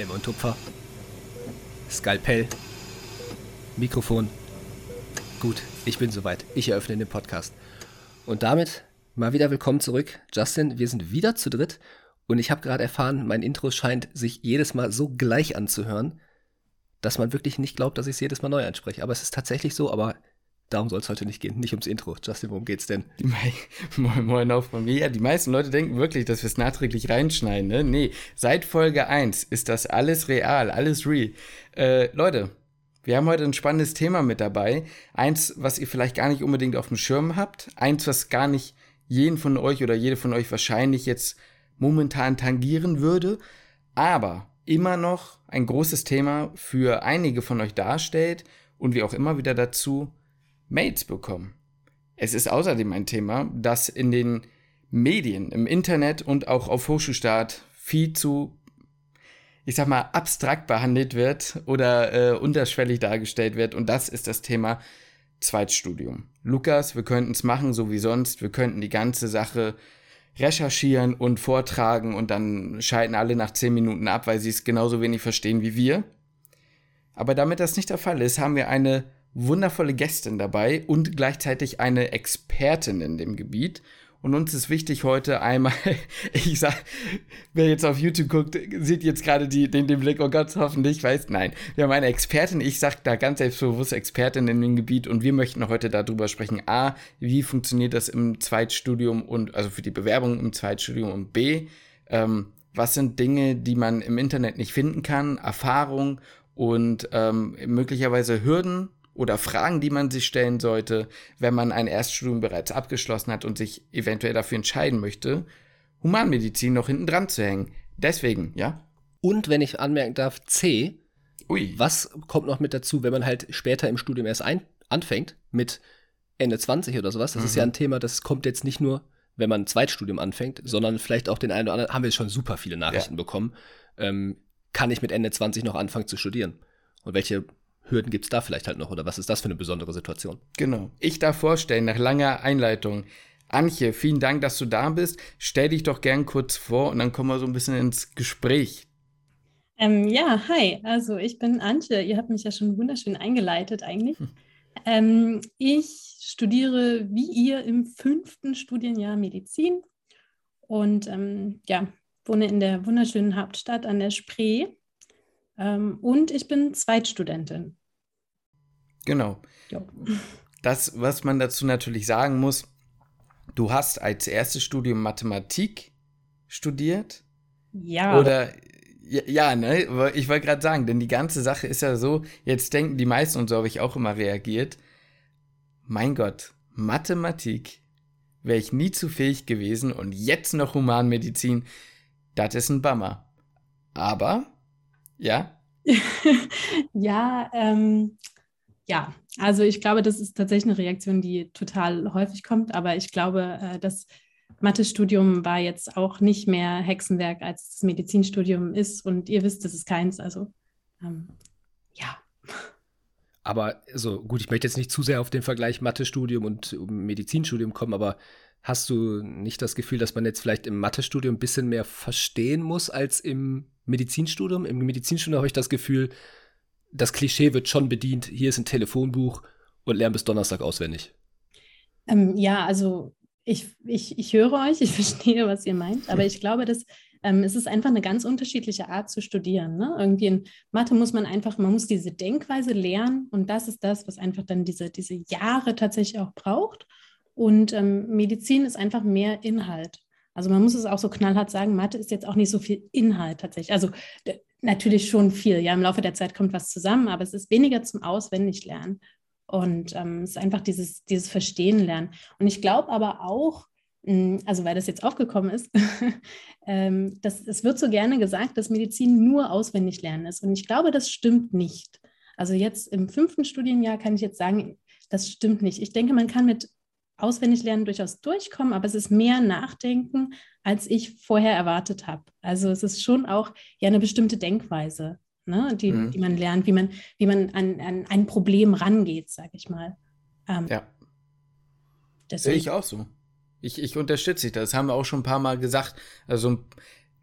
Klemme und Tupfer. Skalpell. Mikrofon. Gut, ich bin soweit. Ich eröffne den Podcast. Und damit mal wieder willkommen zurück. Justin, wir sind wieder zu dritt und ich habe gerade erfahren, mein Intro scheint sich jedes Mal so gleich anzuhören, dass man wirklich nicht glaubt, dass ich es jedes Mal neu anspreche. Aber es ist tatsächlich so, aber Darum soll es heute nicht gehen, nicht ums Intro. Justin, worum geht's denn? moin, moin auch von mir. Ja, die meisten Leute denken wirklich, dass wir es nachträglich reinschneiden. Ne? Nee, seit Folge 1 ist das alles real, alles real. Äh, Leute, wir haben heute ein spannendes Thema mit dabei. Eins, was ihr vielleicht gar nicht unbedingt auf dem Schirm habt. Eins, was gar nicht jeden von euch oder jede von euch wahrscheinlich jetzt momentan tangieren würde. Aber immer noch ein großes Thema für einige von euch darstellt und wir auch immer wieder dazu Mails bekommen. Es ist außerdem ein Thema, das in den Medien, im Internet und auch auf Hochschulstart viel zu, ich sag mal, abstrakt behandelt wird oder äh, unterschwellig dargestellt wird. Und das ist das Thema Zweitstudium. Lukas, wir könnten es machen, so wie sonst. Wir könnten die ganze Sache recherchieren und vortragen und dann schalten alle nach zehn Minuten ab, weil sie es genauso wenig verstehen wie wir. Aber damit das nicht der Fall ist, haben wir eine wundervolle Gästin dabei und gleichzeitig eine Expertin in dem Gebiet. Und uns ist wichtig heute einmal, ich sag, wer jetzt auf YouTube guckt, sieht jetzt gerade die, den, den Blick, oh Gott, hoffentlich weiß, nein. Wir haben eine Expertin, ich sag da ganz selbstbewusst Expertin in dem Gebiet und wir möchten heute darüber sprechen. A, wie funktioniert das im Zweitstudium und, also für die Bewerbung im Zweitstudium und B, ähm, was sind Dinge, die man im Internet nicht finden kann, Erfahrung und ähm, möglicherweise Hürden, oder Fragen, die man sich stellen sollte, wenn man ein Erststudium bereits abgeschlossen hat und sich eventuell dafür entscheiden möchte, Humanmedizin noch hinten dran zu hängen. Deswegen, ja. Und wenn ich anmerken darf, C, Ui. was kommt noch mit dazu, wenn man halt später im Studium erst ein anfängt, mit Ende 20 oder sowas? Das mhm. ist ja mhm. ein Thema, das kommt jetzt nicht nur, wenn man ein Zweitstudium anfängt, sondern vielleicht auch den einen oder anderen, haben wir schon super viele Nachrichten ja. bekommen, ähm, kann ich mit Ende 20 noch anfangen zu studieren? Und welche Hürden gibt es da vielleicht halt noch oder was ist das für eine besondere Situation? Genau. Ich darf vorstellen, nach langer Einleitung, Antje, vielen Dank, dass du da bist. Stell dich doch gern kurz vor und dann kommen wir so ein bisschen ins Gespräch. Ähm, ja, hi, also ich bin Antje. Ihr habt mich ja schon wunderschön eingeleitet eigentlich. Hm. Ähm, ich studiere wie ihr im fünften Studienjahr Medizin und ähm, ja, wohne in der wunderschönen Hauptstadt an der Spree. Ähm, und ich bin Zweitstudentin. Genau. Ja. Das, was man dazu natürlich sagen muss, du hast als erstes Studium Mathematik studiert. Ja. Oder ja, ja ne? Ich wollte gerade sagen, denn die ganze Sache ist ja so, jetzt denken die meisten, und so habe ich auch immer reagiert, mein Gott, Mathematik wäre ich nie zu fähig gewesen und jetzt noch Humanmedizin, das ist ein Bummer. Aber, ja. ja, ähm, ja, also ich glaube, das ist tatsächlich eine Reaktion, die total häufig kommt, aber ich glaube, äh, das Mathestudium war jetzt auch nicht mehr Hexenwerk, als das Medizinstudium ist und ihr wisst, das ist keins, also ähm, ja. Aber so gut, ich möchte jetzt nicht zu sehr auf den Vergleich Mathestudium und Medizinstudium kommen, aber hast du nicht das Gefühl, dass man jetzt vielleicht im Mathestudium ein bisschen mehr verstehen muss als im Medizinstudium? Im Medizinstudium habe ich das Gefühl, das Klischee wird schon bedient, hier ist ein Telefonbuch und lern bis Donnerstag auswendig. Ähm, ja, also ich, ich, ich höre euch, ich verstehe, was ihr meint, aber ich glaube, dass ähm, es ist einfach eine ganz unterschiedliche Art zu studieren. Ne? Irgendwie in Mathe muss man einfach, man muss diese Denkweise lernen und das ist das, was einfach dann diese, diese Jahre tatsächlich auch braucht. Und ähm, Medizin ist einfach mehr Inhalt. Also man muss es auch so knallhart sagen, Mathe ist jetzt auch nicht so viel Inhalt tatsächlich. Also natürlich schon viel. Ja, im Laufe der Zeit kommt was zusammen, aber es ist weniger zum Auswendiglernen. Und ähm, es ist einfach dieses, dieses Verstehen lernen. Und ich glaube aber auch, hm, also weil das jetzt aufgekommen ist, ähm, dass, es wird so gerne gesagt, dass Medizin nur auswendig lernen ist. Und ich glaube, das stimmt nicht. Also jetzt im fünften Studienjahr kann ich jetzt sagen, das stimmt nicht. Ich denke, man kann mit auswendig lernen durchaus durchkommen, aber es ist mehr Nachdenken, als ich vorher erwartet habe. Also es ist schon auch ja eine bestimmte Denkweise, ne, die, mhm. die man lernt, wie man, wie man an, an ein Problem rangeht, sage ich mal. Ähm, ja. Sehe ich auch so. Ich, ich unterstütze dich. Das haben wir auch schon ein paar Mal gesagt. Also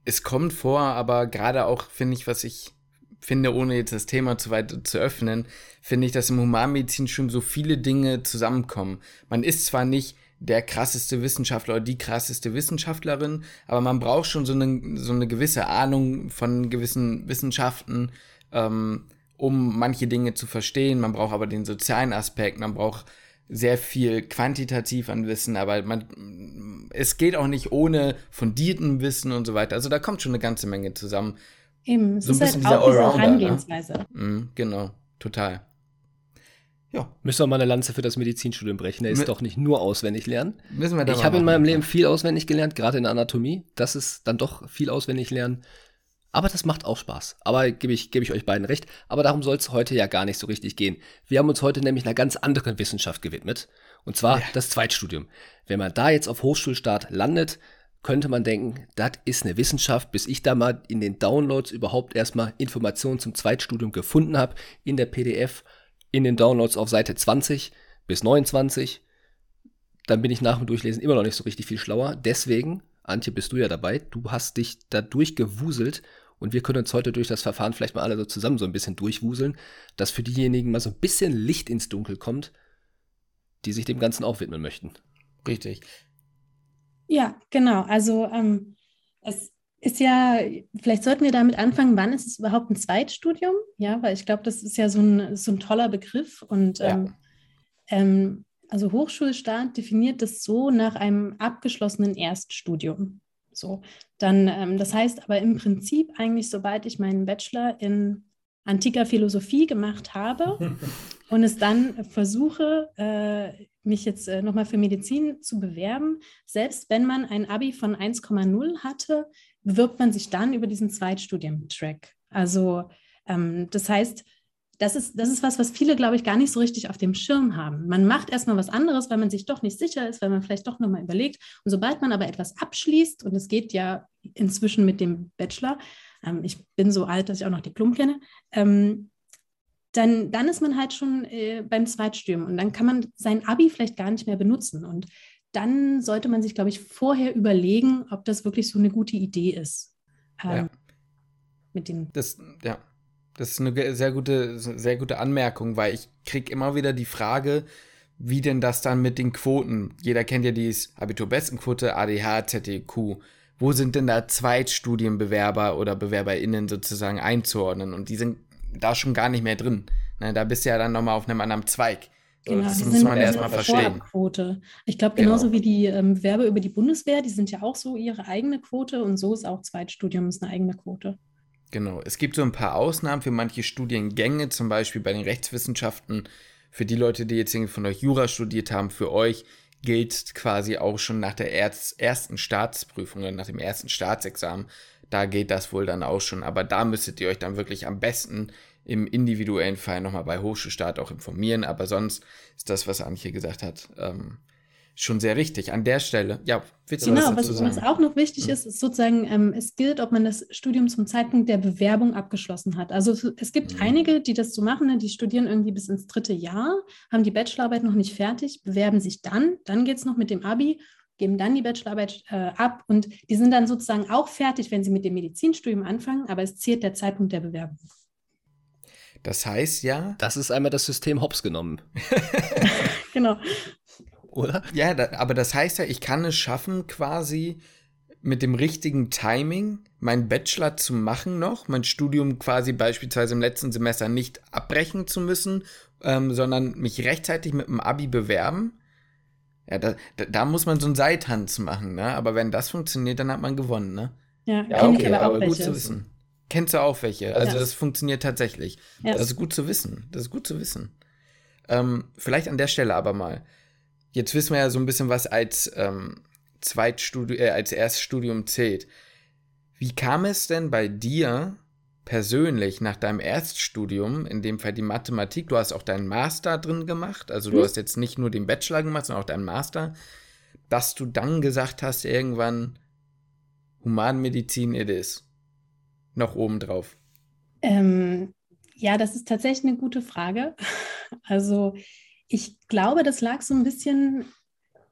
es kommt vor, aber gerade auch, finde ich, was ich finde, ohne jetzt das Thema zu weit zu öffnen, finde ich, dass im Humanmedizin schon so viele Dinge zusammenkommen. Man ist zwar nicht der krasseste Wissenschaftler oder die krasseste Wissenschaftlerin, aber man braucht schon so eine, so eine gewisse Ahnung von gewissen Wissenschaften, ähm, um manche Dinge zu verstehen. Man braucht aber den sozialen Aspekt, man braucht sehr viel quantitativ an Wissen, aber man, es geht auch nicht ohne fundierten Wissen und so weiter. Also da kommt schon eine ganze Menge zusammen. Eben, es so ist halt auch diese ne? Herangehensweise. Ne? Mhm, genau, total. Ja. Müssen wir mal eine Lanze für das Medizinstudium brechen. Der ist M doch nicht nur auswendig lernen. Müssen wir da Ich habe in meinem Leben viel auswendig gelernt, gerade in der Anatomie. Das ist dann doch viel auswendig lernen. Aber das macht auch Spaß. Aber gebe ich, gebe ich euch beiden recht. Aber darum soll es heute ja gar nicht so richtig gehen. Wir haben uns heute nämlich einer ganz anderen Wissenschaft gewidmet. Und zwar ja. das Zweitstudium. Wenn man da jetzt auf Hochschulstart landet, könnte man denken, das ist eine Wissenschaft, bis ich da mal in den Downloads überhaupt erstmal Informationen zum Zweitstudium gefunden habe, in der PDF, in den Downloads auf Seite 20 bis 29. Dann bin ich nach dem Durchlesen immer noch nicht so richtig viel schlauer. Deswegen Antje, bist du ja dabei. Du hast dich da durchgewuselt und wir können uns heute durch das Verfahren vielleicht mal alle so zusammen so ein bisschen durchwuseln, dass für diejenigen mal so ein bisschen Licht ins Dunkel kommt, die sich dem Ganzen auch widmen möchten. Richtig. Ja, genau. Also ähm, es ist ja, vielleicht sollten wir damit anfangen, wann ist es überhaupt ein Zweitstudium? Ja, weil ich glaube, das ist ja so ein, so ein toller Begriff und ja. ähm, ähm also Hochschulstaat definiert das so nach einem abgeschlossenen Erststudium. So, dann, ähm, das heißt aber im Prinzip eigentlich, sobald ich meinen Bachelor in antiker Philosophie gemacht habe und es dann versuche, äh, mich jetzt äh, nochmal für Medizin zu bewerben, selbst wenn man ein Abi von 1,0 hatte, bewirbt man sich dann über diesen Zweitstudientrack. Also ähm, das heißt, das ist, das ist was, was viele, glaube ich, gar nicht so richtig auf dem Schirm haben. Man macht erstmal was anderes, weil man sich doch nicht sicher ist, weil man vielleicht doch nochmal überlegt. Und sobald man aber etwas abschließt, und es geht ja inzwischen mit dem Bachelor, ähm, ich bin so alt, dass ich auch noch Diplom kenne, ähm, dann, dann ist man halt schon äh, beim Zweitstudium und dann kann man sein Abi vielleicht gar nicht mehr benutzen. Und dann sollte man sich, glaube ich, vorher überlegen, ob das wirklich so eine gute Idee ist. Ähm, ja. Mit dem das, ja, das ist eine sehr gute, sehr gute Anmerkung, weil ich kriege immer wieder die Frage, wie denn das dann mit den Quoten? Jeder kennt ja die Abiturbestenquote, ADH, ZDQ. Wo sind denn da Zweitstudienbewerber oder BewerberInnen sozusagen einzuordnen? Und die sind da schon gar nicht mehr drin. Na, da bist du ja dann nochmal auf einem anderen Zweig. Genau, das muss man erstmal verstehen. Quote. Ich glaube, genauso genau. wie die ähm, Bewerber über die Bundeswehr, die sind ja auch so ihre eigene Quote und so ist auch Zweitstudium ist eine eigene Quote. Genau. Es gibt so ein paar Ausnahmen für manche Studiengänge, zum Beispiel bei den Rechtswissenschaften. Für die Leute, die jetzt von euch Jura studiert haben, für euch gilt quasi auch schon nach der ersten Staatsprüfung oder nach dem ersten Staatsexamen. Da geht das wohl dann auch schon. Aber da müsstet ihr euch dann wirklich am besten im individuellen Fall nochmal bei Hochschulstaat auch informieren. Aber sonst ist das, was Antje gesagt hat, ähm, schon sehr richtig. An der Stelle, ja, willst du genau, was, was, was auch noch wichtig hm. ist, ist sozusagen, ähm, es gilt, ob man das Studium zum Zeitpunkt der Bewerbung abgeschlossen hat. Also es gibt mhm. einige, die das so machen, ne? die studieren irgendwie bis ins dritte Jahr, haben die Bachelorarbeit noch nicht fertig, bewerben sich dann, dann geht es noch mit dem Abi, geben dann die Bachelorarbeit äh, ab und die sind dann sozusagen auch fertig, wenn sie mit dem Medizinstudium anfangen, aber es zählt der Zeitpunkt der Bewerbung. Das heißt ja. Das ist einmal das System Hops genommen. genau oder? Ja, da, aber das heißt ja, ich kann es schaffen, quasi mit dem richtigen Timing meinen Bachelor zu machen noch, mein Studium quasi beispielsweise im letzten Semester nicht abbrechen zu müssen, ähm, sondern mich rechtzeitig mit dem Abi bewerben. Ja, da, da, da muss man so einen Seiltanz machen, ne? Aber wenn das funktioniert, dann hat man gewonnen, ne? Ja, ja okay, aber, aber gut zu wissen. Kennst du auch welche? Also ja. das funktioniert tatsächlich. Ja. Das ist gut zu wissen. Das ist gut zu wissen. Ähm, vielleicht an der Stelle aber mal. Jetzt wissen wir ja so ein bisschen, was als ähm, Zweitstudium, äh, als Erststudium zählt. Wie kam es denn bei dir persönlich nach deinem Erststudium, in dem Fall die Mathematik, du hast auch deinen Master drin gemacht, also du mhm. hast jetzt nicht nur den Bachelor gemacht, sondern auch deinen Master, dass du dann gesagt hast, irgendwann Humanmedizin it is. Noch obendrauf. Ähm, ja, das ist tatsächlich eine gute Frage. Also ich glaube, das lag so ein bisschen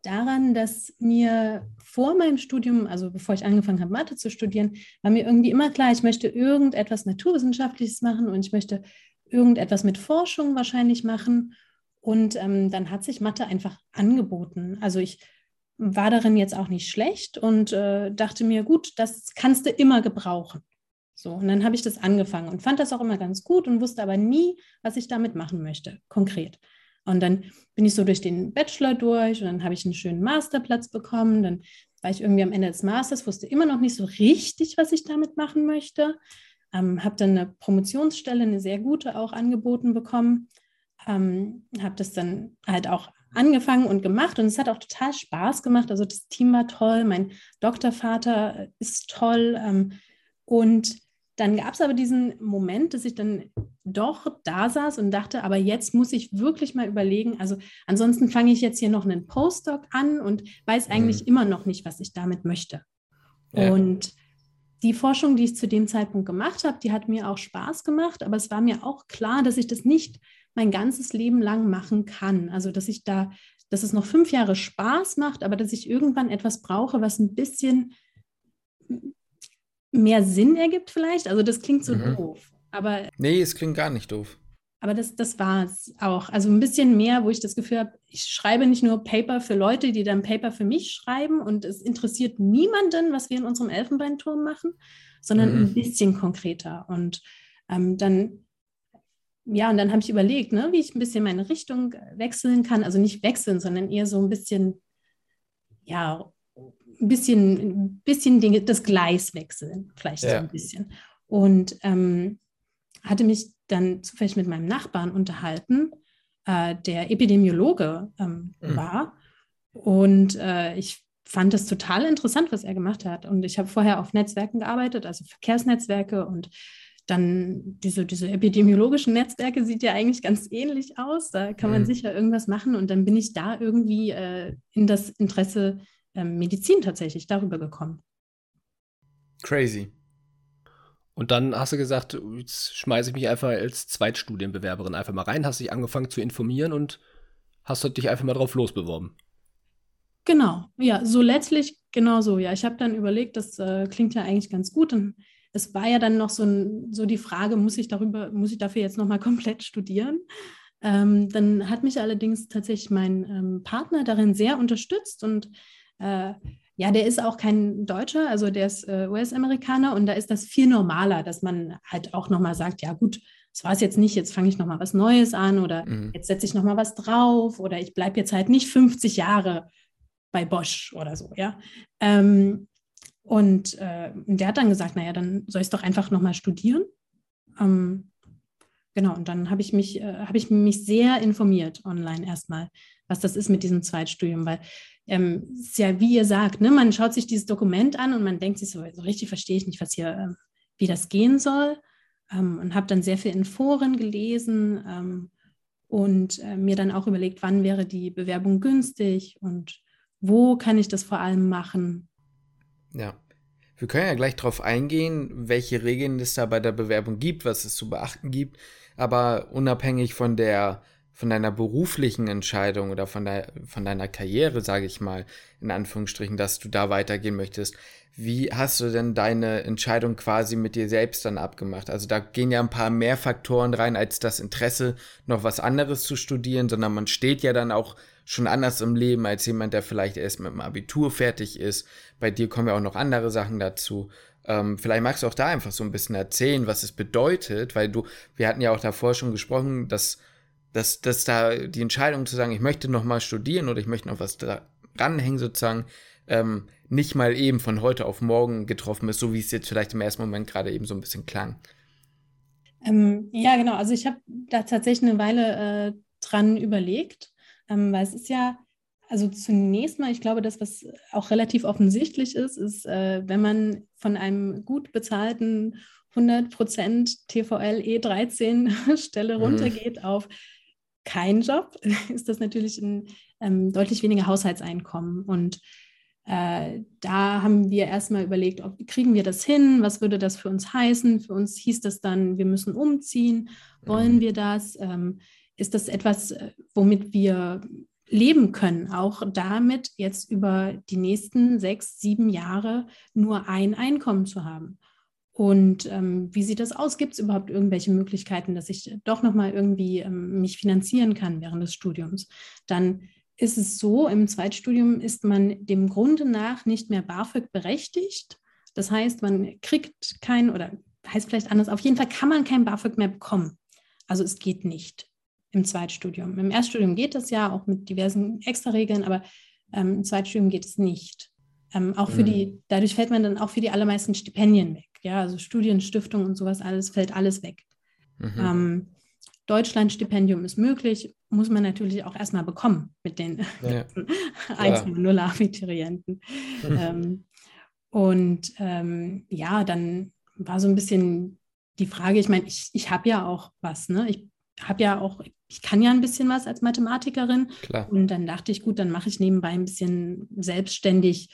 daran, dass mir vor meinem Studium, also bevor ich angefangen habe, Mathe zu studieren, war mir irgendwie immer klar, ich möchte irgendetwas Naturwissenschaftliches machen und ich möchte irgendetwas mit Forschung wahrscheinlich machen. Und ähm, dann hat sich Mathe einfach angeboten. Also ich war darin jetzt auch nicht schlecht und äh, dachte mir, gut, das kannst du immer gebrauchen. So, und dann habe ich das angefangen und fand das auch immer ganz gut und wusste aber nie, was ich damit machen möchte, konkret. Und dann bin ich so durch den Bachelor durch und dann habe ich einen schönen Masterplatz bekommen. Dann war ich irgendwie am Ende des Masters, wusste immer noch nicht so richtig, was ich damit machen möchte. Ähm, habe dann eine Promotionsstelle, eine sehr gute auch angeboten bekommen. Ähm, habe das dann halt auch angefangen und gemacht und es hat auch total Spaß gemacht. Also das Team war toll, mein Doktorvater ist toll ähm, und dann gab es aber diesen Moment, dass ich dann doch da saß und dachte, aber jetzt muss ich wirklich mal überlegen. Also ansonsten fange ich jetzt hier noch einen Postdoc an und weiß eigentlich mhm. immer noch nicht, was ich damit möchte. Ja. Und die Forschung, die ich zu dem Zeitpunkt gemacht habe, die hat mir auch Spaß gemacht, aber es war mir auch klar, dass ich das nicht mein ganzes Leben lang machen kann. Also dass ich da, dass es noch fünf Jahre Spaß macht, aber dass ich irgendwann etwas brauche, was ein bisschen mehr Sinn ergibt vielleicht. Also das klingt so mhm. doof. Aber nee, es klingt gar nicht doof. Aber das, das war es auch. Also ein bisschen mehr, wo ich das Gefühl habe, ich schreibe nicht nur Paper für Leute, die dann Paper für mich schreiben und es interessiert niemanden, was wir in unserem Elfenbeinturm machen, sondern mhm. ein bisschen konkreter. Und ähm, dann, ja, und dann habe ich überlegt, ne, wie ich ein bisschen meine Richtung wechseln kann. Also nicht wechseln, sondern eher so ein bisschen, ja, ein bisschen, ein bisschen Dinge, das Gleis wechseln, vielleicht ja. so ein bisschen. Und ähm, hatte mich dann zufällig mit meinem Nachbarn unterhalten, äh, der Epidemiologe ähm, mhm. war. Und äh, ich fand es total interessant, was er gemacht hat. Und ich habe vorher auf Netzwerken gearbeitet, also Verkehrsnetzwerke und dann diese, diese epidemiologischen Netzwerke sieht ja eigentlich ganz ähnlich aus. Da kann man mhm. sicher irgendwas machen. Und dann bin ich da irgendwie äh, in das Interesse ähm, Medizin tatsächlich darüber gekommen. Crazy. Und dann hast du gesagt, jetzt schmeiße ich mich einfach als Zweitstudienbewerberin einfach mal rein, hast dich angefangen zu informieren und hast dich einfach mal drauf losbeworben. Genau, ja, so letztlich genau so. Ja, ich habe dann überlegt, das äh, klingt ja eigentlich ganz gut. Und es war ja dann noch so, ein, so die Frage, muss ich darüber, muss ich dafür jetzt nochmal komplett studieren? Ähm, dann hat mich allerdings tatsächlich mein ähm, Partner darin sehr unterstützt und äh, ja, der ist auch kein Deutscher, also der ist äh, US-Amerikaner und da ist das viel normaler, dass man halt auch nochmal sagt, ja gut, das war es jetzt nicht, jetzt fange ich nochmal was Neues an oder mhm. jetzt setze ich nochmal was drauf oder ich bleibe jetzt halt nicht 50 Jahre bei Bosch oder so, ja. Ähm, und äh, der hat dann gesagt, naja, dann soll ich es doch einfach nochmal studieren. Ähm, genau, und dann habe ich mich, äh, habe ich mich sehr informiert online erstmal, was das ist mit diesem Zweitstudium, weil ähm, ist ja, wie ihr sagt, ne, man schaut sich dieses Dokument an und man denkt sich so, so richtig verstehe ich nicht, was hier, äh, wie das gehen soll. Ähm, und habe dann sehr viel in Foren gelesen ähm, und äh, mir dann auch überlegt, wann wäre die Bewerbung günstig und wo kann ich das vor allem machen. Ja. Wir können ja gleich darauf eingehen, welche Regeln es da bei der Bewerbung gibt, was es zu beachten gibt. Aber unabhängig von der von deiner beruflichen Entscheidung oder von, der, von deiner Karriere, sage ich mal, in Anführungsstrichen, dass du da weitergehen möchtest, wie hast du denn deine Entscheidung quasi mit dir selbst dann abgemacht? Also da gehen ja ein paar mehr Faktoren rein, als das Interesse, noch was anderes zu studieren, sondern man steht ja dann auch schon anders im Leben als jemand, der vielleicht erst mit dem Abitur fertig ist. Bei dir kommen ja auch noch andere Sachen dazu. Ähm, vielleicht magst du auch da einfach so ein bisschen erzählen, was es bedeutet, weil du, wir hatten ja auch davor schon gesprochen, dass dass, dass da die Entscheidung zu sagen, ich möchte noch mal studieren oder ich möchte noch was dranhängen sozusagen, ähm, nicht mal eben von heute auf morgen getroffen ist, so wie es jetzt vielleicht im ersten Moment gerade eben so ein bisschen klang. Ähm, ja, genau. Also ich habe da tatsächlich eine Weile äh, dran überlegt, ähm, weil es ist ja, also zunächst mal, ich glaube, das, was auch relativ offensichtlich ist, ist, äh, wenn man von einem gut bezahlten 100% TVL E13 Stelle mhm. runtergeht auf kein Job, ist das natürlich ein ähm, deutlich weniger Haushaltseinkommen. Und äh, da haben wir erstmal überlegt, ob, kriegen wir das hin? Was würde das für uns heißen? Für uns hieß das dann, wir müssen umziehen. Wollen mhm. wir das? Ähm, ist das etwas, äh, womit wir leben können, auch damit jetzt über die nächsten sechs, sieben Jahre nur ein Einkommen zu haben. Und ähm, wie sieht das aus? Gibt es überhaupt irgendwelche Möglichkeiten, dass ich doch nochmal irgendwie ähm, mich finanzieren kann während des Studiums? Dann ist es so, im Zweitstudium ist man dem Grunde nach nicht mehr BAföG berechtigt. Das heißt, man kriegt kein, oder heißt vielleicht anders, auf jeden Fall kann man kein BAföG mehr bekommen. Also es geht nicht im Zweitstudium. Im Erststudium geht es ja auch mit diversen Extraregeln, aber ähm, im Zweitstudium geht es nicht. Ähm, auch für mhm. die, dadurch fällt man dann auch für die allermeisten Stipendien weg. Ja, also Studienstiftung und sowas alles fällt alles weg. Mhm. Ähm, Deutschlandstipendium ist möglich, muss man natürlich auch erstmal bekommen mit den ja. 1,0 Abiturienten. Mhm. Ähm, und ähm, ja, dann war so ein bisschen die Frage, ich meine, ich, ich habe ja auch was, ne? Ich habe ja auch, ich kann ja ein bisschen was als Mathematikerin. Klar. Und dann dachte ich, gut, dann mache ich nebenbei ein bisschen selbstständig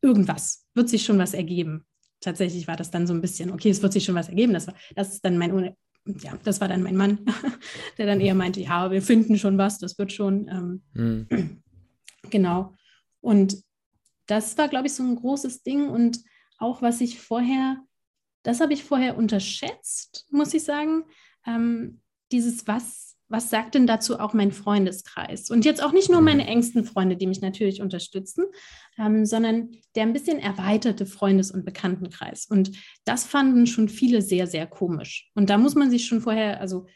irgendwas. Wird sich schon was ergeben. Tatsächlich war das dann so ein bisschen, okay, es wird sich schon was ergeben. Das war, das ist dann mein, ja, das war dann mein Mann, der dann eher meinte, ja, wir finden schon was, das wird schon. Ähm, mhm. Genau. Und das war, glaube ich, so ein großes Ding. Und auch was ich vorher, das habe ich vorher unterschätzt, muss ich sagen. Ähm, dieses, was, was sagt denn dazu auch mein Freundeskreis? Und jetzt auch nicht nur meine mhm. engsten Freunde, die mich natürlich unterstützen, ähm, sondern der ein bisschen erweiterte Freundes- und Bekanntenkreis. Und das fanden schon viele sehr, sehr komisch. Und da muss man sich schon vorher, also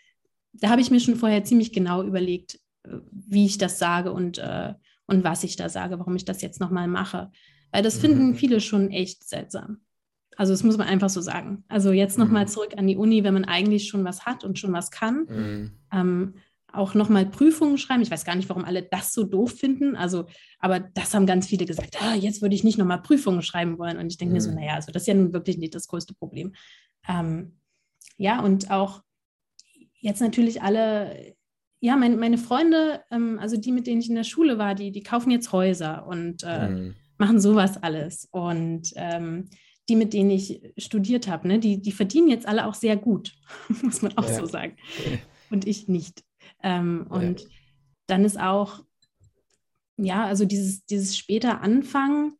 da habe ich mir schon vorher ziemlich genau überlegt, äh, wie ich das sage und, äh, und was ich da sage, warum ich das jetzt nochmal mache. Weil das finden mhm. viele schon echt seltsam. Also das muss man einfach so sagen. Also jetzt nochmal mhm. zurück an die Uni, wenn man eigentlich schon was hat und schon was kann. Mhm. Ähm, auch nochmal Prüfungen schreiben. Ich weiß gar nicht, warum alle das so doof finden. Also, aber das haben ganz viele gesagt, ah, jetzt würde ich nicht nochmal Prüfungen schreiben wollen. Und ich denke mhm. mir so, mhm. naja, also das ist ja nun wirklich nicht das größte Problem. Ähm, ja, und auch jetzt natürlich alle, ja, mein, meine Freunde, ähm, also die, mit denen ich in der Schule war, die, die kaufen jetzt Häuser und äh, mhm. machen sowas alles. Und ähm, die, mit denen ich studiert habe, ne, die, die verdienen jetzt alle auch sehr gut, muss man auch ja. so sagen. Und ich nicht. Ähm, ja. Und dann ist auch, ja, also dieses, dieses später Anfangen.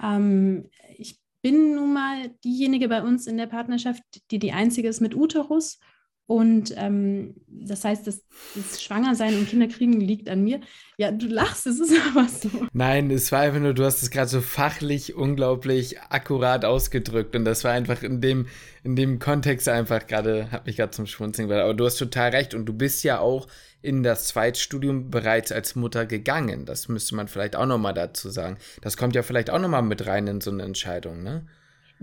Ähm, ich bin nun mal diejenige bei uns in der Partnerschaft, die die einzige ist mit Uterus. Und ähm, das heißt, das, das Schwangersein und Kinderkriegen liegt an mir. Ja, du lachst, es ist aber so. Nein, es war einfach nur, du hast es gerade so fachlich unglaublich akkurat ausgedrückt. Und das war einfach in dem, in dem Kontext einfach gerade, hat mich gerade zum Schmunzeln gebracht. Aber du hast total recht. Und du bist ja auch in das Zweitstudium bereits als Mutter gegangen. Das müsste man vielleicht auch nochmal dazu sagen. Das kommt ja vielleicht auch nochmal mit rein in so eine Entscheidung, ne?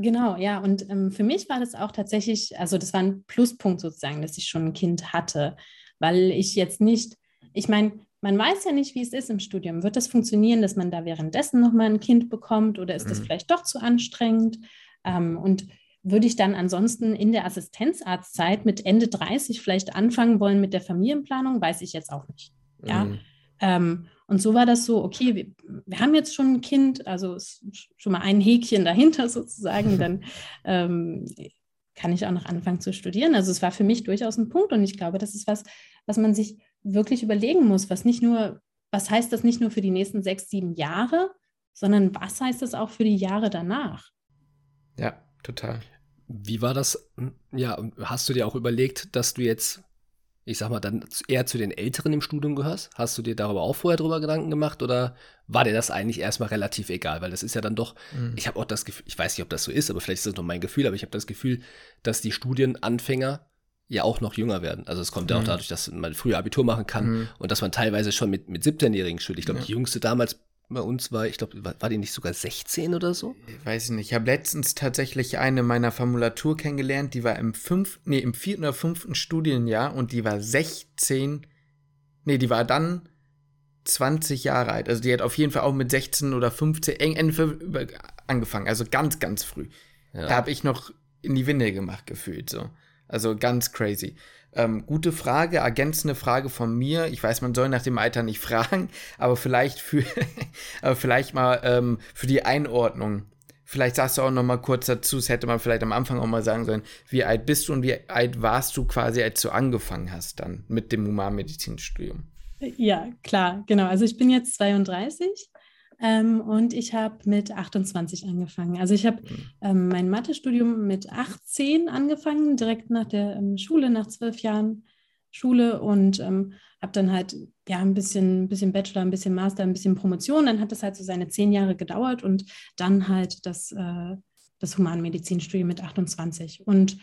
Genau, ja. Und ähm, für mich war das auch tatsächlich, also das war ein Pluspunkt sozusagen, dass ich schon ein Kind hatte, weil ich jetzt nicht, ich meine, man weiß ja nicht, wie es ist im Studium. Wird das funktionieren, dass man da währenddessen nochmal ein Kind bekommt oder ist mhm. das vielleicht doch zu anstrengend? Ähm, und würde ich dann ansonsten in der Assistenzarztzeit mit Ende 30 vielleicht anfangen wollen mit der Familienplanung? Weiß ich jetzt auch nicht. Ja. Mhm. Ähm, und so war das so, okay, wir, wir, haben jetzt schon ein Kind, also schon mal ein Häkchen dahinter sozusagen, dann ähm, kann ich auch noch anfangen zu studieren. Also es war für mich durchaus ein Punkt und ich glaube, das ist was, was man sich wirklich überlegen muss, was nicht nur, was heißt das nicht nur für die nächsten sechs, sieben Jahre, sondern was heißt das auch für die Jahre danach? Ja, total. Wie war das? Ja, hast du dir auch überlegt, dass du jetzt ich sag mal, dann eher zu den Älteren im Studium gehörst? Hast du dir darüber auch vorher drüber Gedanken gemacht oder war dir das eigentlich erstmal relativ egal? Weil das ist ja dann doch, mhm. ich habe auch das Gefühl, ich weiß nicht, ob das so ist, aber vielleicht ist das nur mein Gefühl, aber ich habe das Gefühl, dass die Studienanfänger ja auch noch jünger werden. Also es kommt ja auch mhm. dadurch, dass man früher Abitur machen kann mhm. und dass man teilweise schon mit, mit 17-Jährigen studiert. Ich glaube, ja. die jüngste damals bei uns war, ich glaube, war, war, die nicht sogar 16 oder so? Ich weiß nicht. Ich habe letztens tatsächlich eine meiner Formulatur kennengelernt, die war im fünften, nee, im vierten oder fünften Studienjahr und die war 16. Nee, die war dann 20 Jahre alt. Also die hat auf jeden Fall auch mit 16 oder 15 Ende angefangen. Also ganz, ganz früh. Ja. Da habe ich noch in die Winde gemacht gefühlt. So. Also ganz crazy. Ähm, gute Frage, ergänzende Frage von mir. Ich weiß, man soll nach dem Alter nicht fragen, aber vielleicht für, aber vielleicht mal ähm, für die Einordnung. Vielleicht sagst du auch noch mal kurz dazu, das hätte man vielleicht am Anfang auch mal sagen sollen, wie alt bist du und wie alt warst du quasi, als du angefangen hast dann mit dem Humanmedizinstudium? Ja, klar, genau. Also ich bin jetzt 32 ähm, und ich habe mit 28 angefangen. Also ich habe mhm. ähm, mein Mathestudium mit 18 angefangen, direkt nach der ähm, Schule, nach zwölf Jahren Schule und ähm, habe dann halt ja ein bisschen, bisschen Bachelor, ein bisschen Master, ein bisschen Promotion. Dann hat das halt so seine zehn Jahre gedauert und dann halt das, äh, das Humanmedizinstudium mit 28. Und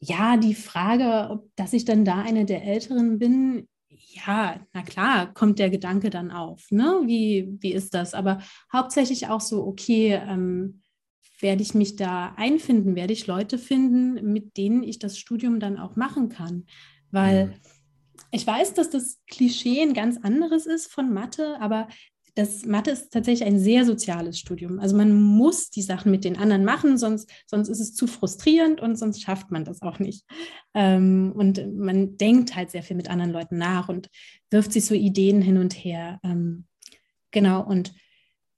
ja, die Frage, ob dass ich dann da eine der Älteren bin, ja, na klar, kommt der Gedanke dann auf. Ne? Wie, wie ist das? Aber hauptsächlich auch so, okay, ähm, werde ich mich da einfinden? Werde ich Leute finden, mit denen ich das Studium dann auch machen kann? Weil mhm. ich weiß, dass das Klischee ein ganz anderes ist von Mathe, aber das Mathe ist tatsächlich ein sehr soziales Studium. Also man muss die Sachen mit den anderen machen, sonst, sonst ist es zu frustrierend und sonst schafft man das auch nicht. Ähm, und man denkt halt sehr viel mit anderen Leuten nach und wirft sich so Ideen hin und her. Ähm, genau, und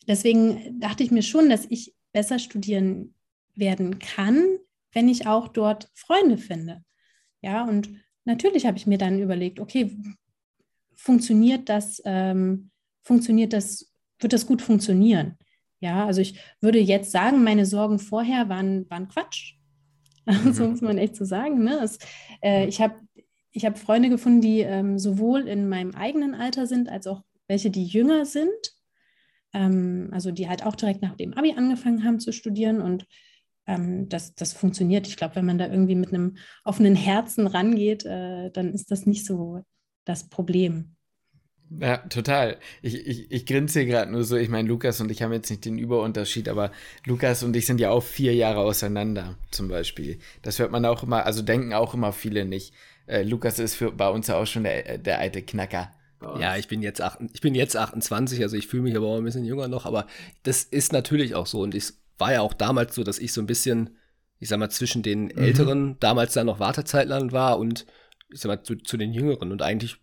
deswegen dachte ich mir schon, dass ich besser studieren werden kann, wenn ich auch dort Freunde finde. Ja, und natürlich habe ich mir dann überlegt, okay, funktioniert das? Ähm, funktioniert das, wird das gut funktionieren. Ja, also ich würde jetzt sagen, meine Sorgen vorher waren, waren Quatsch. Mhm. so muss man echt so sagen. Ne? Es, äh, ich habe ich hab Freunde gefunden, die ähm, sowohl in meinem eigenen Alter sind, als auch welche, die jünger sind. Ähm, also die halt auch direkt nach dem Abi angefangen haben zu studieren und ähm, das, das funktioniert. Ich glaube, wenn man da irgendwie mit einem offenen Herzen rangeht, äh, dann ist das nicht so das Problem. Ja, total. Ich, ich, ich grinse gerade nur so. Ich meine, Lukas und ich haben jetzt nicht den Überunterschied, aber Lukas und ich sind ja auch vier Jahre auseinander, zum Beispiel. Das hört man auch immer, also denken auch immer viele nicht. Äh, Lukas ist für, bei uns ja auch schon der, der alte Knacker. Ja, ich bin, jetzt acht, ich bin jetzt 28, also ich fühle mich aber auch ein bisschen jünger noch, aber das ist natürlich auch so. Und es war ja auch damals so, dass ich so ein bisschen, ich sag mal, zwischen den mhm. Älteren, damals dann noch Wartezeitland war und ich sag mal, zu, zu den Jüngeren. Und eigentlich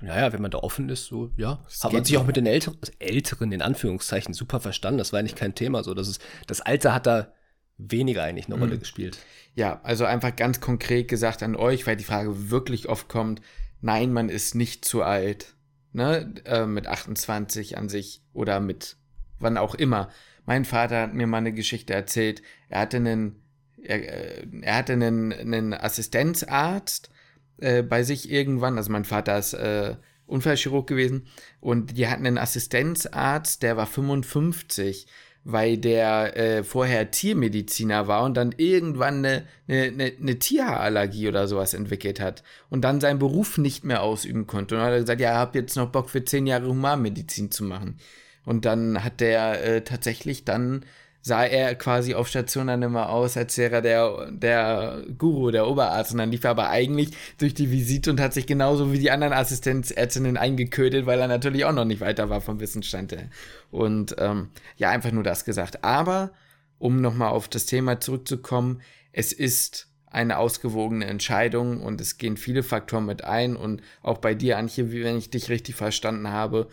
naja, wenn man da offen ist, so, ja. Das hat man sich auch mit den Älteren, also Älteren in Anführungszeichen super verstanden. Das war eigentlich kein Thema. So, das, ist, das Alter hat da weniger eigentlich eine mhm. Rolle gespielt. Ja, also einfach ganz konkret gesagt an euch, weil die Frage wirklich oft kommt, nein, man ist nicht zu alt, ne, äh, mit 28 an sich oder mit wann auch immer. Mein Vater hat mir mal eine Geschichte erzählt, er hatte einen, er, äh, er hatte einen, einen Assistenzarzt, äh, bei sich irgendwann, also mein Vater ist äh, Unfallchirurg gewesen und die hatten einen Assistenzarzt, der war 55, weil der äh, vorher Tiermediziner war und dann irgendwann eine, eine, eine Tierhaarallergie oder sowas entwickelt hat und dann seinen Beruf nicht mehr ausüben konnte. Und dann hat er gesagt, ja, habe jetzt noch Bock für zehn Jahre Humanmedizin zu machen. Und dann hat der äh, tatsächlich dann sah er quasi auf Station dann immer aus, als wäre er der, der Guru, der Oberarzt. Und dann lief er aber eigentlich durch die Visite und hat sich genauso wie die anderen Assistenzärztinnen eingeködelt, weil er natürlich auch noch nicht weiter war vom Wissensstand. Und ähm, ja, einfach nur das gesagt. Aber, um nochmal auf das Thema zurückzukommen, es ist eine ausgewogene Entscheidung und es gehen viele Faktoren mit ein. Und auch bei dir, Antje, wenn ich dich richtig verstanden habe,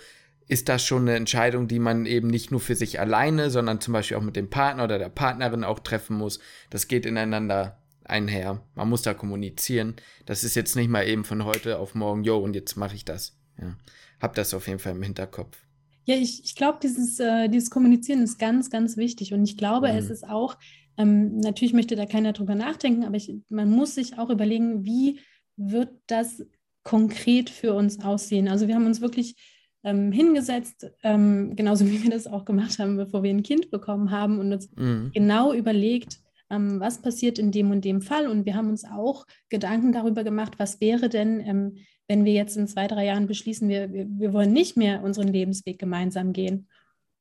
ist das schon eine Entscheidung, die man eben nicht nur für sich alleine, sondern zum Beispiel auch mit dem Partner oder der Partnerin auch treffen muss. Das geht ineinander einher. Man muss da kommunizieren. Das ist jetzt nicht mal eben von heute auf morgen, jo, und jetzt mache ich das. Ja. Hab das auf jeden Fall im Hinterkopf. Ja, ich, ich glaube, dieses, äh, dieses Kommunizieren ist ganz, ganz wichtig. Und ich glaube, mhm. es ist auch, ähm, natürlich möchte da keiner drüber nachdenken, aber ich, man muss sich auch überlegen, wie wird das konkret für uns aussehen. Also wir haben uns wirklich ähm, hingesetzt, ähm, genauso wie wir das auch gemacht haben, bevor wir ein Kind bekommen haben und uns mhm. genau überlegt, ähm, was passiert in dem und dem Fall. Und wir haben uns auch Gedanken darüber gemacht, was wäre denn, ähm, wenn wir jetzt in zwei, drei Jahren beschließen, wir, wir, wir wollen nicht mehr unseren Lebensweg gemeinsam gehen.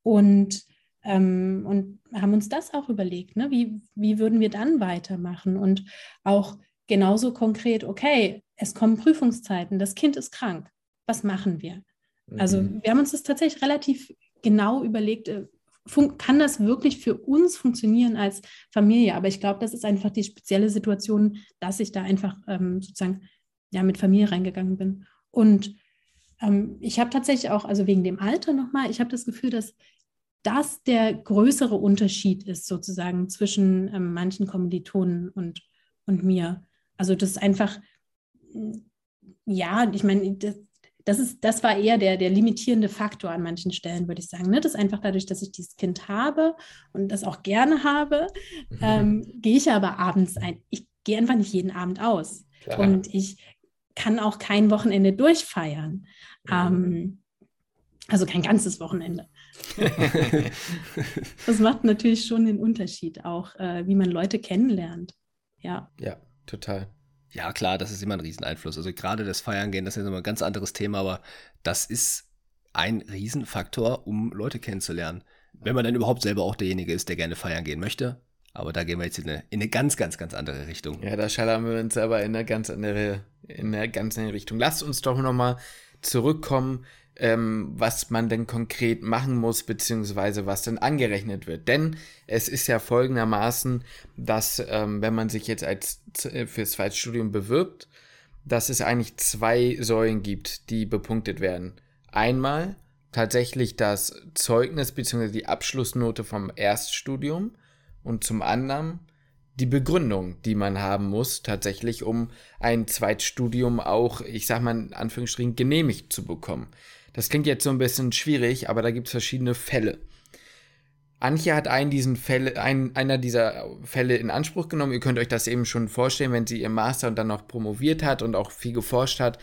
Und, ähm, und haben uns das auch überlegt, ne? wie, wie würden wir dann weitermachen? Und auch genauso konkret, okay, es kommen Prüfungszeiten, das Kind ist krank, was machen wir? Also mhm. wir haben uns das tatsächlich relativ genau überlegt, äh, kann das wirklich für uns funktionieren als Familie? Aber ich glaube, das ist einfach die spezielle Situation, dass ich da einfach ähm, sozusagen ja, mit Familie reingegangen bin. Und ähm, ich habe tatsächlich auch, also wegen dem Alter nochmal, ich habe das Gefühl, dass das der größere Unterschied ist sozusagen zwischen ähm, manchen Kommilitonen und, und mir. Also das ist einfach, ja, ich meine, das, ist, das war eher der, der limitierende Faktor an manchen Stellen, würde ich sagen. Ne? Das einfach dadurch, dass ich dieses Kind habe und das auch gerne habe, ähm, gehe ich aber abends ein. Ich gehe einfach nicht jeden Abend aus. Klar. Und ich kann auch kein Wochenende durchfeiern. Ähm, also kein ganzes Wochenende. das macht natürlich schon den Unterschied, auch äh, wie man Leute kennenlernt. Ja. Ja, total. Ja, klar, das ist immer ein Rieseneinfluss. Also gerade das Feiern gehen, das ist immer ein ganz anderes Thema, aber das ist ein Riesenfaktor, um Leute kennenzulernen. Wenn man dann überhaupt selber auch derjenige ist, der gerne feiern gehen möchte. Aber da gehen wir jetzt in eine, in eine ganz, ganz, ganz andere Richtung. Ja, da schallern wir uns aber in eine ganz andere, in eine ganz andere Richtung. Lasst uns doch nochmal zurückkommen ähm, was man denn konkret machen muss, beziehungsweise was dann angerechnet wird. Denn es ist ja folgendermaßen, dass ähm, wenn man sich jetzt als äh, fürs Zweitstudium bewirbt, dass es eigentlich zwei Säulen gibt, die bepunktet werden. Einmal tatsächlich das Zeugnis bzw. die Abschlussnote vom Erststudium und zum anderen die Begründung, die man haben muss, tatsächlich, um ein Zweitstudium auch, ich sag mal in Anführungsstrichen, genehmigt zu bekommen. Das klingt jetzt so ein bisschen schwierig, aber da gibt es verschiedene Fälle. Antje hat einen, diesen Fälle, einen, einer dieser Fälle in Anspruch genommen. Ihr könnt euch das eben schon vorstellen, wenn sie ihr Master und dann noch promoviert hat und auch viel geforscht hat,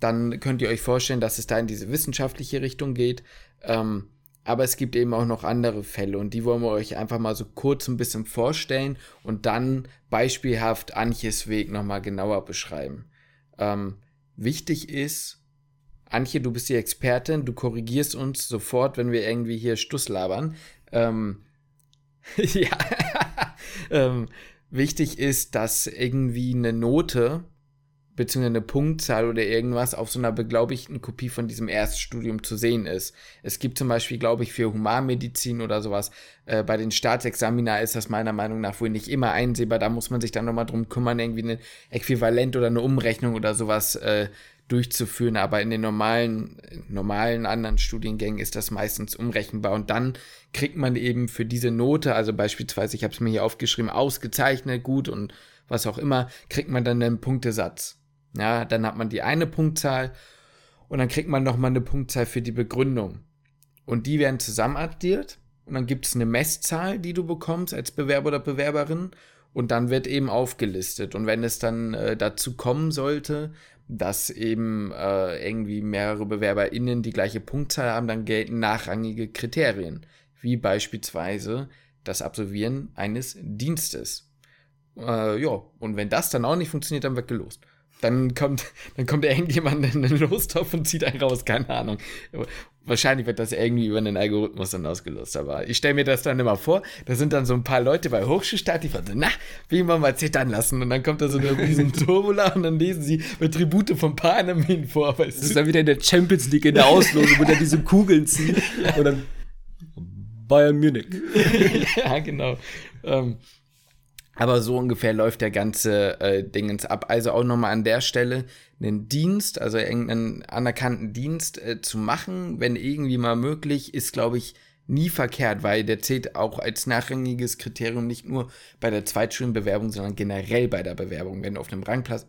dann könnt ihr euch vorstellen, dass es da in diese wissenschaftliche Richtung geht. Ähm, aber es gibt eben auch noch andere Fälle und die wollen wir euch einfach mal so kurz ein bisschen vorstellen und dann beispielhaft Antjes Weg nochmal genauer beschreiben. Ähm, wichtig ist, Antje, du bist die Expertin, du korrigierst uns sofort, wenn wir irgendwie hier Stuss labern. Ähm, ja, ähm, wichtig ist, dass irgendwie eine Note beziehungsweise eine Punktzahl oder irgendwas auf so einer beglaubigten Kopie von diesem Erststudium zu sehen ist. Es gibt zum Beispiel, glaube ich, für Humanmedizin oder sowas, äh, bei den Staatsexamina ist das meiner Meinung nach wohl nicht immer einsehbar. Da muss man sich dann nochmal drum kümmern, irgendwie ein Äquivalent oder eine Umrechnung oder sowas äh, durchzuführen, aber in den normalen, normalen anderen Studiengängen ist das meistens umrechenbar und dann kriegt man eben für diese Note, also beispielsweise, ich habe es mir hier aufgeschrieben, ausgezeichnet, gut und was auch immer, kriegt man dann einen Punktesatz. Ja, dann hat man die eine Punktzahl und dann kriegt man nochmal eine Punktzahl für die Begründung. Und die werden zusammenaddiert und dann gibt es eine Messzahl, die du bekommst als Bewerber oder Bewerberin und dann wird eben aufgelistet. Und wenn es dann äh, dazu kommen sollte, dass eben äh, irgendwie mehrere BewerberInnen die gleiche Punktzahl haben, dann gelten nachrangige Kriterien, wie beispielsweise das Absolvieren eines Dienstes. Äh, ja, und wenn das dann auch nicht funktioniert, dann wird gelost. Dann kommt, dann kommt irgendjemand in den Lostopf und zieht einen raus, keine Ahnung. Wahrscheinlich wird das irgendwie über einen Algorithmus dann ausgelöst. Aber ich stelle mir das dann immer vor, da sind dann so ein paar Leute bei Hochschulstart, die fragen, na, wie wir mal zittern lassen. Und dann kommt da so eine riesen Turbula und dann lesen sie mit Tribute von Panem vor. Weißt das ist dann wieder in der Champions League in der Auslosung, wo der diese Kugeln zieht. Und dann Bayern Munich. ja, genau. Ähm, aber so ungefähr läuft der ganze äh, Dingens ab. Also auch nochmal an der Stelle einen Dienst, also irgendeinen anerkannten Dienst äh, zu machen, wenn irgendwie mal möglich, ist, glaube ich, nie verkehrt, weil der zählt auch als nachrangiges Kriterium nicht nur bei der Zweitschulenbewerbung, sondern generell bei der Bewerbung. Wenn du auf einem Rangplatz,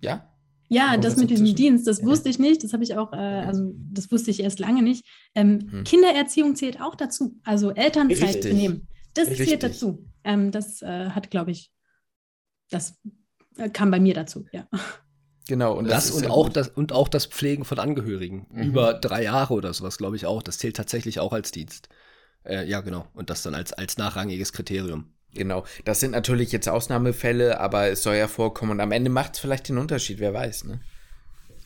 ja? Ja, das, das mit diesem Dienst, das wusste ich nicht, das habe ich auch, äh, also das wusste ich erst lange nicht. Ähm, hm. Kindererziehung zählt auch dazu, also Elternzeit Richtig. nehmen. Das Richtig. zählt dazu. Ähm, das äh, hat, glaube ich, das äh, kam bei mir dazu, ja. Genau, und das, das und auch das und auch das Pflegen von Angehörigen mhm. über drei Jahre oder sowas, glaube ich auch. Das zählt tatsächlich auch als Dienst. Äh, ja, genau. Und das dann als, als nachrangiges Kriterium. Genau. Das sind natürlich jetzt Ausnahmefälle, aber es soll ja vorkommen. Und am Ende macht es vielleicht den Unterschied, wer weiß, ne?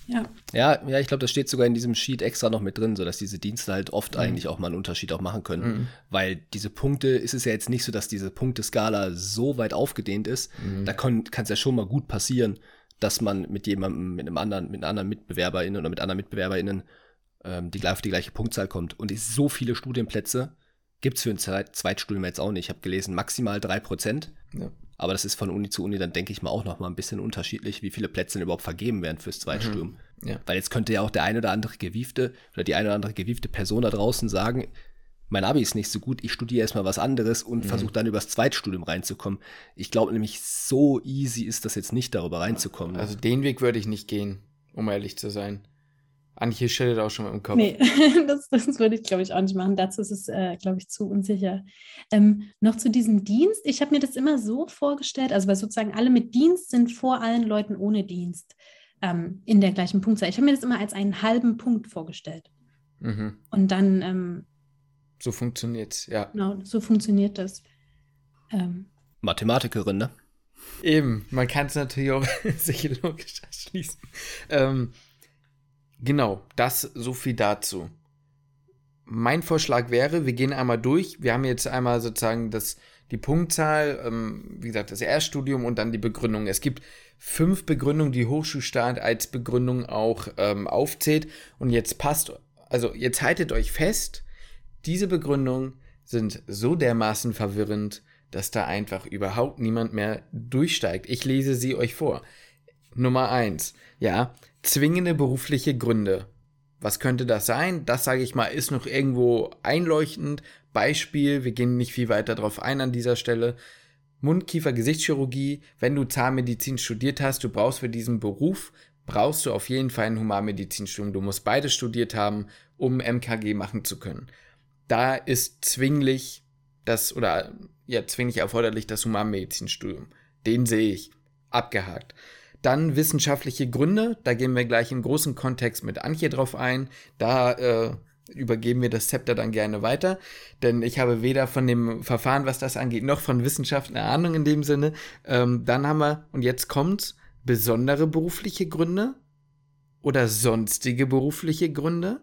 Ja. Ja, ja ich glaube, das steht sogar in diesem Sheet extra noch mit drin, sodass diese Dienste halt oft mhm. eigentlich auch mal einen Unterschied auch machen können. Mhm. Weil diese Punkte, ist es ja jetzt nicht so, dass diese Punkteskala so weit aufgedehnt ist. Mhm. Da kann es ja schon mal gut passieren, dass man mit jemandem, mit einem anderen, mit anderen MitbewerberInnen oder mit anderen MitbewerberInnen ähm, die, auf die gleiche Punktzahl kommt. Und so viele Studienplätze gibt es für ein Zweitstudium jetzt auch nicht. Ich habe gelesen, maximal 3%. Ja. Aber das ist von Uni zu Uni dann, denke ich mal, auch noch mal ein bisschen unterschiedlich, wie viele Plätze denn überhaupt vergeben werden fürs Zweitstudium. Mhm. Ja. Weil jetzt könnte ja auch der eine oder andere gewiefte oder die eine oder andere gewiefte Person da draußen sagen, mein Abi ist nicht so gut, ich studiere erstmal was anderes und mhm. versuche dann übers Zweitstudium reinzukommen. Ich glaube nämlich, so easy ist das jetzt nicht, darüber reinzukommen. Also den Weg würde ich nicht gehen, um ehrlich zu sein. Antje schüttelt auch schon mit dem Kopf. Nee, das, das würde ich, glaube ich, auch nicht machen. Dazu ist es, äh, glaube ich, zu unsicher. Ähm, noch zu diesem Dienst. Ich habe mir das immer so vorgestellt, also weil sozusagen alle mit Dienst sind vor allen Leuten ohne Dienst ähm, in der gleichen Punktzahl. Ich habe mir das immer als einen halben Punkt vorgestellt. Mhm. Und dann. Ähm, so funktioniert es, ja. Genau, so funktioniert das. Ähm, Mathematikerin, ne? Eben, man kann es natürlich auch sicher logisch erschließen. Ähm, Genau, das so viel dazu. Mein Vorschlag wäre, wir gehen einmal durch. Wir haben jetzt einmal sozusagen das, die Punktzahl, ähm, wie gesagt, das Erststudium und dann die Begründung. Es gibt fünf Begründungen, die Hochschulstaat als Begründung auch ähm, aufzählt. Und jetzt passt, also jetzt haltet euch fest, diese Begründungen sind so dermaßen verwirrend, dass da einfach überhaupt niemand mehr durchsteigt. Ich lese sie euch vor. Nummer eins, ja, zwingende berufliche Gründe. Was könnte das sein? Das sage ich mal, ist noch irgendwo einleuchtend. Beispiel, wir gehen nicht viel weiter drauf ein an dieser Stelle. Mund-Kiefer-Gesichtschirurgie, wenn du Zahnmedizin studiert hast, du brauchst für diesen Beruf, brauchst du auf jeden Fall ein Humanmedizinstudium. Du musst beides studiert haben, um MKG machen zu können. Da ist zwinglich das, oder ja, zwinglich erforderlich das Humanmedizinstudium. Den sehe ich. Abgehakt. Dann wissenschaftliche Gründe, da gehen wir gleich im großen Kontext mit Antje drauf ein. Da äh, übergeben wir das Zepter dann gerne weiter, denn ich habe weder von dem Verfahren, was das angeht, noch von Wissenschaft eine Ahnung in dem Sinne. Ähm, dann haben wir, und jetzt kommt's, besondere berufliche Gründe oder sonstige berufliche Gründe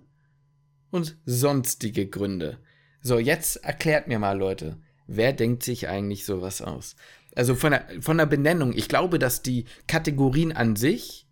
und sonstige Gründe. So, jetzt erklärt mir mal, Leute, wer denkt sich eigentlich sowas aus? Also von der, von der Benennung. Ich glaube, dass die Kategorien an sich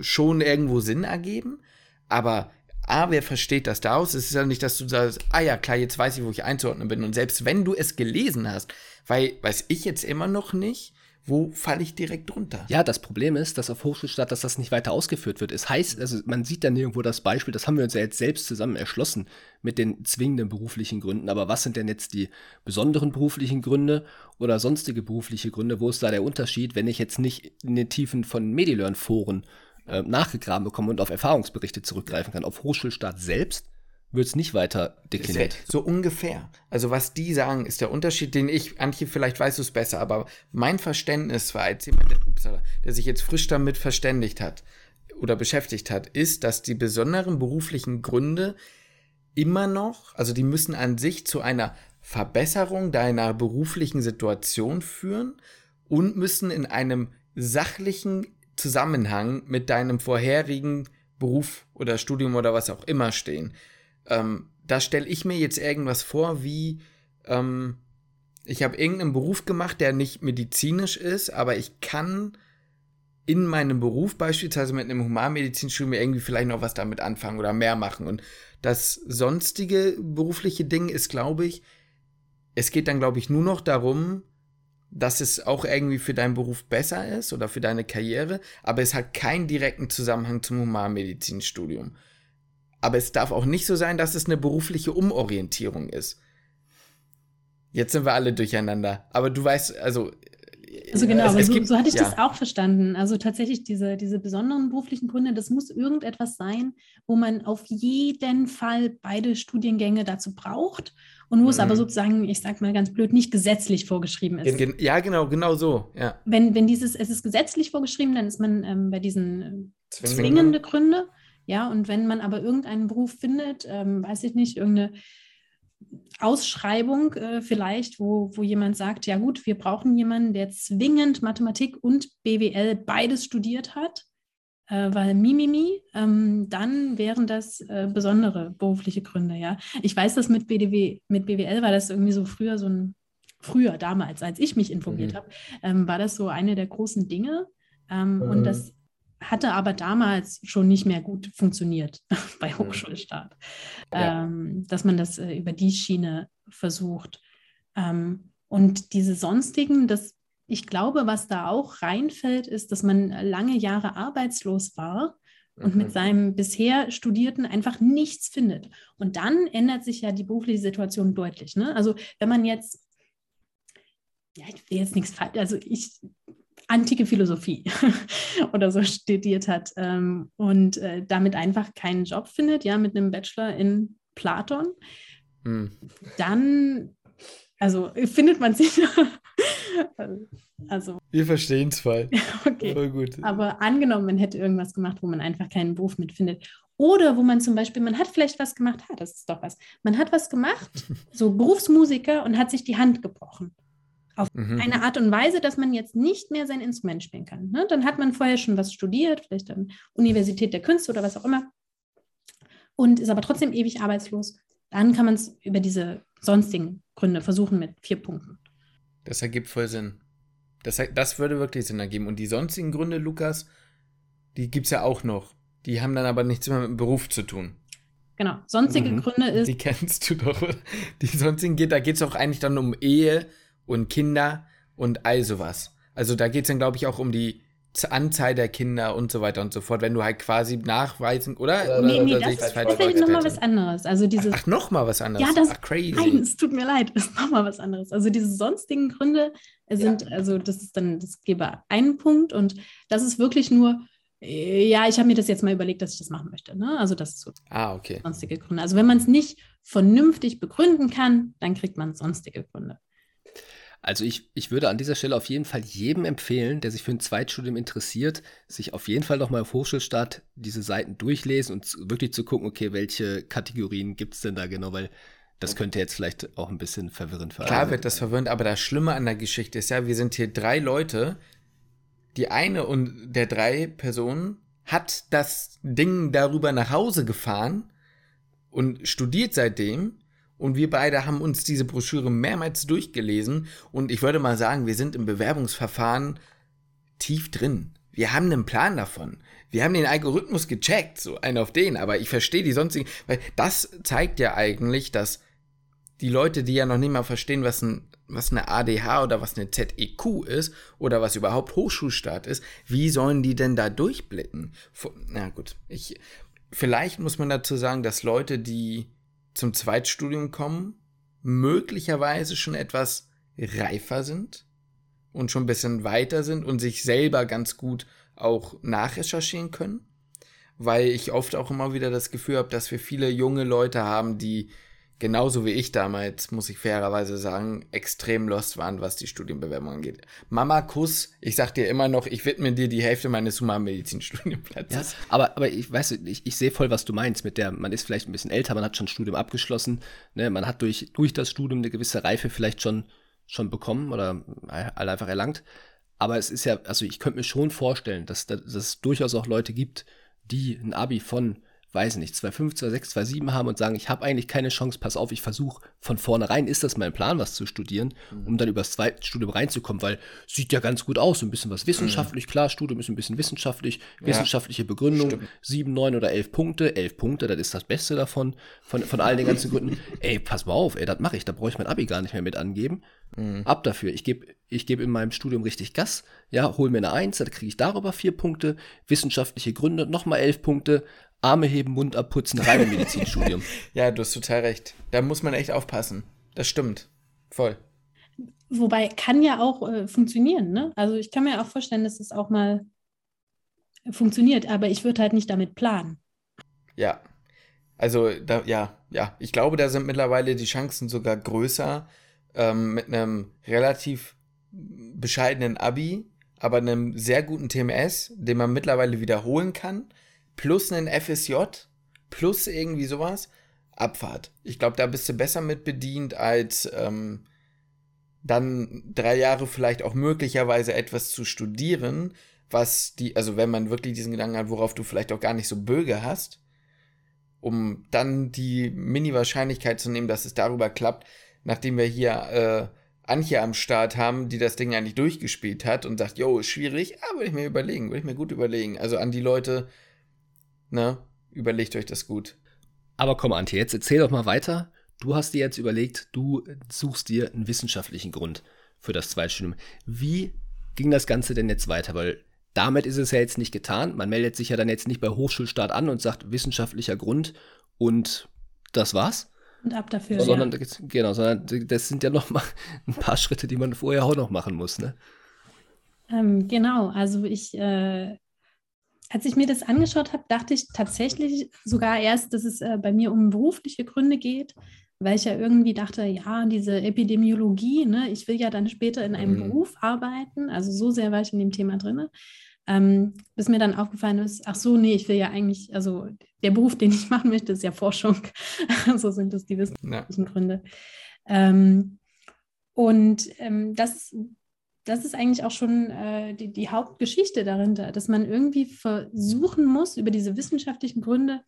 schon irgendwo Sinn ergeben, aber A, wer versteht das daraus? Es ist ja nicht, dass du sagst, ah ja, klar, jetzt weiß ich, wo ich einzuordnen bin. Und selbst wenn du es gelesen hast, weil weiß ich jetzt immer noch nicht, wo falle ich direkt drunter? Ja, das Problem ist, dass auf Hochschulstadt, dass das nicht weiter ausgeführt wird. Es heißt, also man sieht dann irgendwo das Beispiel, das haben wir uns ja jetzt selbst zusammen erschlossen mit den zwingenden beruflichen Gründen. Aber was sind denn jetzt die besonderen beruflichen Gründe oder sonstige berufliche Gründe? Wo ist da der Unterschied, wenn ich jetzt nicht in den Tiefen von Medilearn-Foren äh, nachgegraben bekomme und auf Erfahrungsberichte zurückgreifen kann? Auf Hochschulstaat selbst wird es nicht weiter dekliniert. So ungefähr. Also was die sagen, ist der Unterschied, den ich, Antje, vielleicht weißt du es besser, aber mein Verständnis war als jemand, der, sich jetzt frisch damit verständigt hat oder beschäftigt hat, ist, dass die besonderen beruflichen Gründe immer noch, also die müssen an sich zu einer Verbesserung deiner beruflichen Situation führen und müssen in einem sachlichen Zusammenhang mit deinem vorherigen Beruf oder Studium oder was auch immer stehen. Ähm, da stelle ich mir jetzt irgendwas vor, wie ähm, ich habe irgendeinen Beruf gemacht, der nicht medizinisch ist, aber ich kann in meinem Beruf beispielsweise mit einem Humanmedizinstudium irgendwie vielleicht noch was damit anfangen oder mehr machen. Und das sonstige berufliche Ding ist, glaube ich, es geht dann, glaube ich, nur noch darum, dass es auch irgendwie für deinen Beruf besser ist oder für deine Karriere, aber es hat keinen direkten Zusammenhang zum Humanmedizinstudium. Aber es darf auch nicht so sein, dass es eine berufliche Umorientierung ist. Jetzt sind wir alle durcheinander. Aber du weißt, also. Also genau, es, aber so, gibt, so, hatte ich ja. das auch verstanden. Also tatsächlich diese, diese besonderen beruflichen Gründe, das muss irgendetwas sein, wo man auf jeden Fall beide Studiengänge dazu braucht und wo mhm. es aber mhm. sozusagen, ich sag mal ganz blöd, nicht gesetzlich vorgeschrieben ist. Ja, genau, genau so. Ja. Wenn, wenn dieses, es ist gesetzlich vorgeschrieben, dann ist man ähm, bei diesen äh, zwingende Gründe. Ja, und wenn man aber irgendeinen Beruf findet, ähm, weiß ich nicht, irgendeine Ausschreibung äh, vielleicht, wo, wo jemand sagt, ja gut, wir brauchen jemanden, der zwingend Mathematik und BWL beides studiert hat, äh, weil Mimimi, ähm, dann wären das äh, besondere berufliche Gründe, ja. Ich weiß, dass mit, BDW, mit BWL war das irgendwie so früher so ein, früher damals, als ich mich informiert mhm. habe, ähm, war das so eine der großen Dinge. Ähm, mhm. Und das hatte aber damals schon nicht mehr gut funktioniert bei mhm. Hochschulstaat, ja. ähm, dass man das äh, über die Schiene versucht. Ähm, und diese sonstigen, das, ich glaube, was da auch reinfällt, ist, dass man lange Jahre arbeitslos war und mit mhm. seinem bisher Studierten einfach nichts findet. Und dann ändert sich ja die berufliche Situation deutlich. Ne? Also wenn man jetzt, ja, ich will jetzt nichts falsch, also ich antike Philosophie oder so studiert hat ähm, und äh, damit einfach keinen Job findet, ja, mit einem Bachelor in Platon, hm. dann, also findet man sich. also. Wir verstehen es voll. okay. Voll gut. Aber angenommen, man hätte irgendwas gemacht, wo man einfach keinen Beruf mitfindet. Oder wo man zum Beispiel, man hat vielleicht was gemacht, ha, das ist doch was. Man hat was gemacht, so Berufsmusiker und hat sich die Hand gebrochen auf mhm. eine Art und Weise, dass man jetzt nicht mehr sein Instrument spielen kann. Ne? Dann hat man vorher schon was studiert, vielleicht an Universität der Künste oder was auch immer, und ist aber trotzdem ewig arbeitslos. Dann kann man es über diese sonstigen Gründe versuchen mit vier Punkten. Das ergibt voll Sinn. Das, das würde wirklich Sinn ergeben. Und die sonstigen Gründe, Lukas, die gibt es ja auch noch. Die haben dann aber nichts mehr mit dem Beruf zu tun. Genau. Sonstige mhm. Gründe ist. Die kennst du doch. Die sonstigen geht, da geht es auch eigentlich dann um Ehe, und Kinder und all sowas. Also da geht es dann, glaube ich, auch um die Anzahl der Kinder und so weiter und so fort, wenn du halt quasi nachweisen, oder? Nee, nee, oder das, ist, das ist nochmal was anderes. Also dieses, ach, ach nochmal was anderes? Ja, das, ach, crazy. Nein, es tut mir leid, das ist nochmal was anderes. Also diese sonstigen Gründe sind, ja. also das ist dann, das gebe einen Punkt und das ist wirklich nur, äh, ja, ich habe mir das jetzt mal überlegt, dass ich das machen möchte. Ne? Also das ist so ah, okay. sonstige Gründe. Also wenn man es nicht vernünftig begründen kann, dann kriegt man sonstige Gründe. Also ich, ich würde an dieser Stelle auf jeden Fall jedem empfehlen, der sich für ein Zweitstudium interessiert, sich auf jeden Fall nochmal auf Hochschulstart diese Seiten durchlesen und wirklich zu gucken, okay, welche Kategorien gibt es denn da genau, weil das könnte jetzt vielleicht auch ein bisschen verwirrend sein. Klar wird das verwirrend, aber das Schlimme an der Geschichte ist ja, wir sind hier drei Leute. Die eine und der drei Personen hat das Ding darüber nach Hause gefahren und studiert seitdem und wir beide haben uns diese Broschüre mehrmals durchgelesen und ich würde mal sagen, wir sind im Bewerbungsverfahren tief drin. Wir haben einen Plan davon. Wir haben den Algorithmus gecheckt, so einen auf den, aber ich verstehe die sonstigen, weil das zeigt ja eigentlich, dass die Leute, die ja noch nicht mal verstehen, was ein was eine ADH oder was eine ZEQ ist oder was überhaupt Hochschulstart ist, wie sollen die denn da durchblicken? Na gut, ich vielleicht muss man dazu sagen, dass Leute, die zum Zweitstudium kommen, möglicherweise schon etwas reifer sind und schon ein bisschen weiter sind und sich selber ganz gut auch nachrecherchieren können, weil ich oft auch immer wieder das Gefühl habe, dass wir viele junge Leute haben, die genauso wie ich damals, muss ich fairerweise sagen, extrem lost waren, was die Studienbewerbung angeht. Mama Kuss, ich sag dir immer noch, ich widme dir die Hälfte meines Humanmedizin-Studienplatzes. Ja, aber, aber ich weiß, ich, ich sehe voll, was du meinst mit der, man ist vielleicht ein bisschen älter, man hat schon Studium abgeschlossen, ne, man hat durch, durch das Studium eine gewisse Reife vielleicht schon, schon bekommen oder einfach erlangt. Aber es ist ja, also ich könnte mir schon vorstellen, dass, dass es durchaus auch Leute gibt, die ein Abi von weiß nicht, 2,5, 2,6, 2,7 haben und sagen, ich habe eigentlich keine Chance, pass auf, ich versuche von vornherein, ist das mein Plan, was zu studieren, mhm. um dann übers zweite Studium reinzukommen, weil sieht ja ganz gut aus, so ein bisschen was wissenschaftlich, mhm. klar, Studium ist ein bisschen wissenschaftlich, ja. wissenschaftliche Begründung, Stimmt. 7, 9 oder 11 Punkte, 11 Punkte, das ist das Beste davon, von, von all den ganzen Gründen. ey, pass mal auf, ey, das mache ich, da brauche ich mein Abi gar nicht mehr mit angeben. Mhm. Ab dafür, ich gebe ich geb in meinem Studium richtig Gas, ja, hol mir eine 1, dann kriege ich darüber 4 Punkte, wissenschaftliche Gründe, nochmal 11 Punkte, Arme heben, Mund abputzen, rein im Medizinstudium. ja, du hast total recht. Da muss man echt aufpassen. Das stimmt. Voll. Wobei kann ja auch äh, funktionieren, ne? Also ich kann mir auch vorstellen, dass es auch mal funktioniert, aber ich würde halt nicht damit planen. Ja. Also, da, ja, ja. Ich glaube, da sind mittlerweile die Chancen sogar größer, ähm, mit einem relativ bescheidenen Abi, aber einem sehr guten TMS, den man mittlerweile wiederholen kann plus einen FSJ, plus irgendwie sowas, Abfahrt. Ich glaube, da bist du besser mit bedient, als ähm, dann drei Jahre vielleicht auch möglicherweise etwas zu studieren, was die, also wenn man wirklich diesen Gedanken hat, worauf du vielleicht auch gar nicht so böge hast, um dann die Mini-Wahrscheinlichkeit zu nehmen, dass es darüber klappt, nachdem wir hier äh, Antje am Start haben, die das Ding eigentlich durchgespielt hat und sagt, jo, ist schwierig, aber würde ich mir überlegen, würde ich mir gut überlegen. Also an die Leute, Ne? Überlegt euch das gut. Aber komm, Antje, jetzt erzähl doch mal weiter. Du hast dir jetzt überlegt, du suchst dir einen wissenschaftlichen Grund für das Zweitstudium. Wie ging das Ganze denn jetzt weiter? Weil damit ist es ja jetzt nicht getan. Man meldet sich ja dann jetzt nicht bei Hochschulstart an und sagt wissenschaftlicher Grund und das war's. Und ab dafür. Sondern, ja. genau, sondern das sind ja noch mal ein paar Schritte, die man vorher auch noch machen muss, ne? Ähm, genau, also ich, äh, als ich mir das angeschaut habe, dachte ich tatsächlich sogar erst, dass es äh, bei mir um berufliche Gründe geht, weil ich ja irgendwie dachte, ja, diese Epidemiologie, ne, ich will ja dann später in einem mhm. Beruf arbeiten, also so sehr war ich in dem Thema drin. Ähm, bis mir dann aufgefallen ist, ach so, nee, ich will ja eigentlich, also der Beruf, den ich machen möchte, ist ja Forschung. so sind das die wissenschaftlichen ja. Gründe. Ähm, und ähm, das, das ist eigentlich auch schon äh, die, die Hauptgeschichte dahinter, dass man irgendwie versuchen muss, über diese wissenschaftlichen Gründe,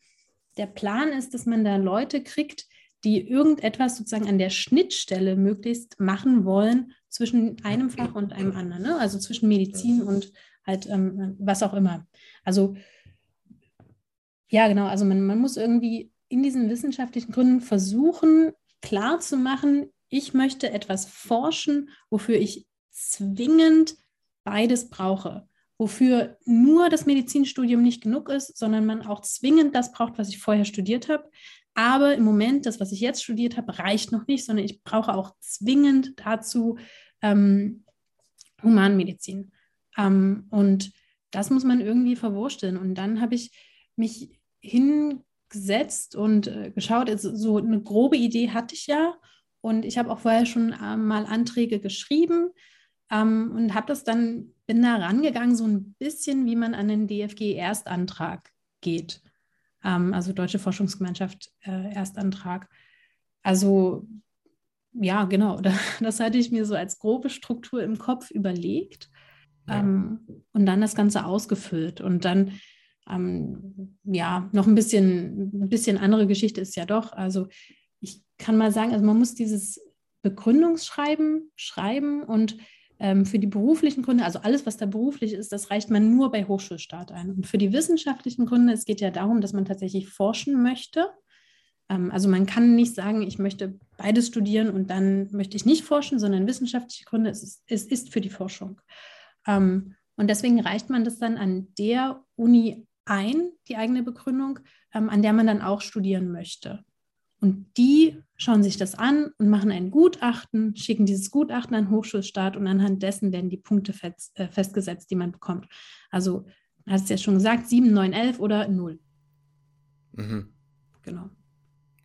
der Plan ist, dass man da Leute kriegt, die irgendetwas sozusagen an der Schnittstelle möglichst machen wollen zwischen einem Fach und einem anderen, ne? also zwischen Medizin und halt ähm, was auch immer. Also ja, genau, also man, man muss irgendwie in diesen wissenschaftlichen Gründen versuchen, klarzumachen, ich möchte etwas forschen, wofür ich zwingend beides brauche, wofür nur das Medizinstudium nicht genug ist, sondern man auch zwingend das braucht, was ich vorher studiert habe. Aber im Moment, das, was ich jetzt studiert habe, reicht noch nicht, sondern ich brauche auch zwingend dazu ähm, Humanmedizin. Ähm, und das muss man irgendwie verwursteln. Und dann habe ich mich hingesetzt und äh, geschaut, also so eine grobe Idee hatte ich ja. Und ich habe auch vorher schon äh, mal Anträge geschrieben ähm, und habe das dann, bin da rangegangen, so ein bisschen, wie man an den DFG-Erstantrag geht. Ähm, also Deutsche Forschungsgemeinschaft äh, Erstantrag. Also ja, genau, das hatte ich mir so als grobe Struktur im Kopf überlegt ja. ähm, und dann das Ganze ausgefüllt. Und dann, ähm, ja, noch ein bisschen, ein bisschen andere Geschichte ist ja doch. Also ich kann mal sagen, also man muss dieses Begründungsschreiben schreiben und ähm, für die beruflichen Gründe, also alles, was da beruflich ist, das reicht man nur bei Hochschulstart ein. Und für die wissenschaftlichen Gründe, es geht ja darum, dass man tatsächlich forschen möchte. Ähm, also man kann nicht sagen, ich möchte beides studieren und dann möchte ich nicht forschen, sondern wissenschaftliche Gründe, es ist, es ist für die Forschung. Ähm, und deswegen reicht man das dann an der Uni ein, die eigene Begründung, an der man dann auch studieren möchte. Und die schauen sich das an und machen ein Gutachten, schicken dieses Gutachten an den Hochschulstaat und anhand dessen werden die Punkte fest, äh, festgesetzt, die man bekommt. Also, hast du ja schon gesagt, 7, 9, 11 oder 0. Mhm. Genau.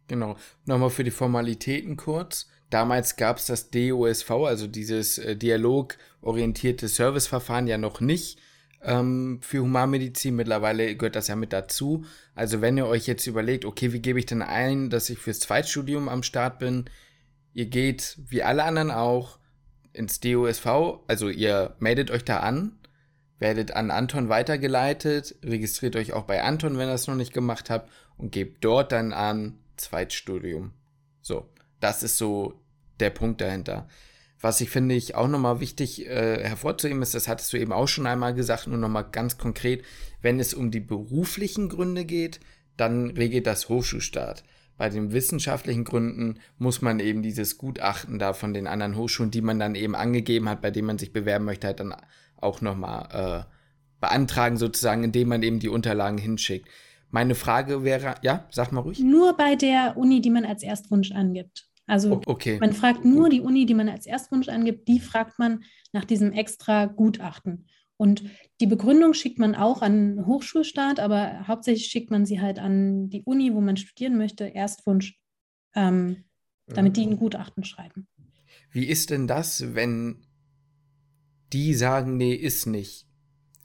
Genau. Nochmal für die Formalitäten kurz. Damals gab es das DOSV, also dieses äh, dialogorientierte Serviceverfahren ja noch nicht ähm, für Humanmedizin. Mittlerweile gehört das ja mit dazu. Also wenn ihr euch jetzt überlegt, okay, wie gebe ich denn ein, dass ich fürs Zweitstudium am Start bin? Ihr geht, wie alle anderen auch, ins DOSV, also ihr meldet euch da an, werdet an Anton weitergeleitet, registriert euch auch bei Anton, wenn ihr das noch nicht gemacht habt und gebt dort dann an Zweitstudium. So, das ist so der Punkt dahinter. Was ich finde ich auch nochmal wichtig äh, hervorzuheben ist, das hattest du eben auch schon einmal gesagt, nur nochmal ganz konkret, wenn es um die beruflichen Gründe geht, dann regelt das Hochschulstaat. Bei den wissenschaftlichen Gründen muss man eben dieses Gutachten da von den anderen Hochschulen, die man dann eben angegeben hat, bei denen man sich bewerben möchte, halt dann auch nochmal äh, beantragen, sozusagen, indem man eben die Unterlagen hinschickt. Meine Frage wäre, ja, sag mal ruhig. Nur bei der Uni, die man als Erstwunsch angibt. Also okay. man fragt nur die Uni, die man als Erstwunsch angibt, die fragt man nach diesem extra Gutachten. Und die Begründung schickt man auch an Hochschulstaat, aber hauptsächlich schickt man sie halt an die Uni, wo man studieren möchte, Erstwunsch, ähm, damit die ein Gutachten schreiben. Wie ist denn das, wenn die sagen, nee, ist nicht?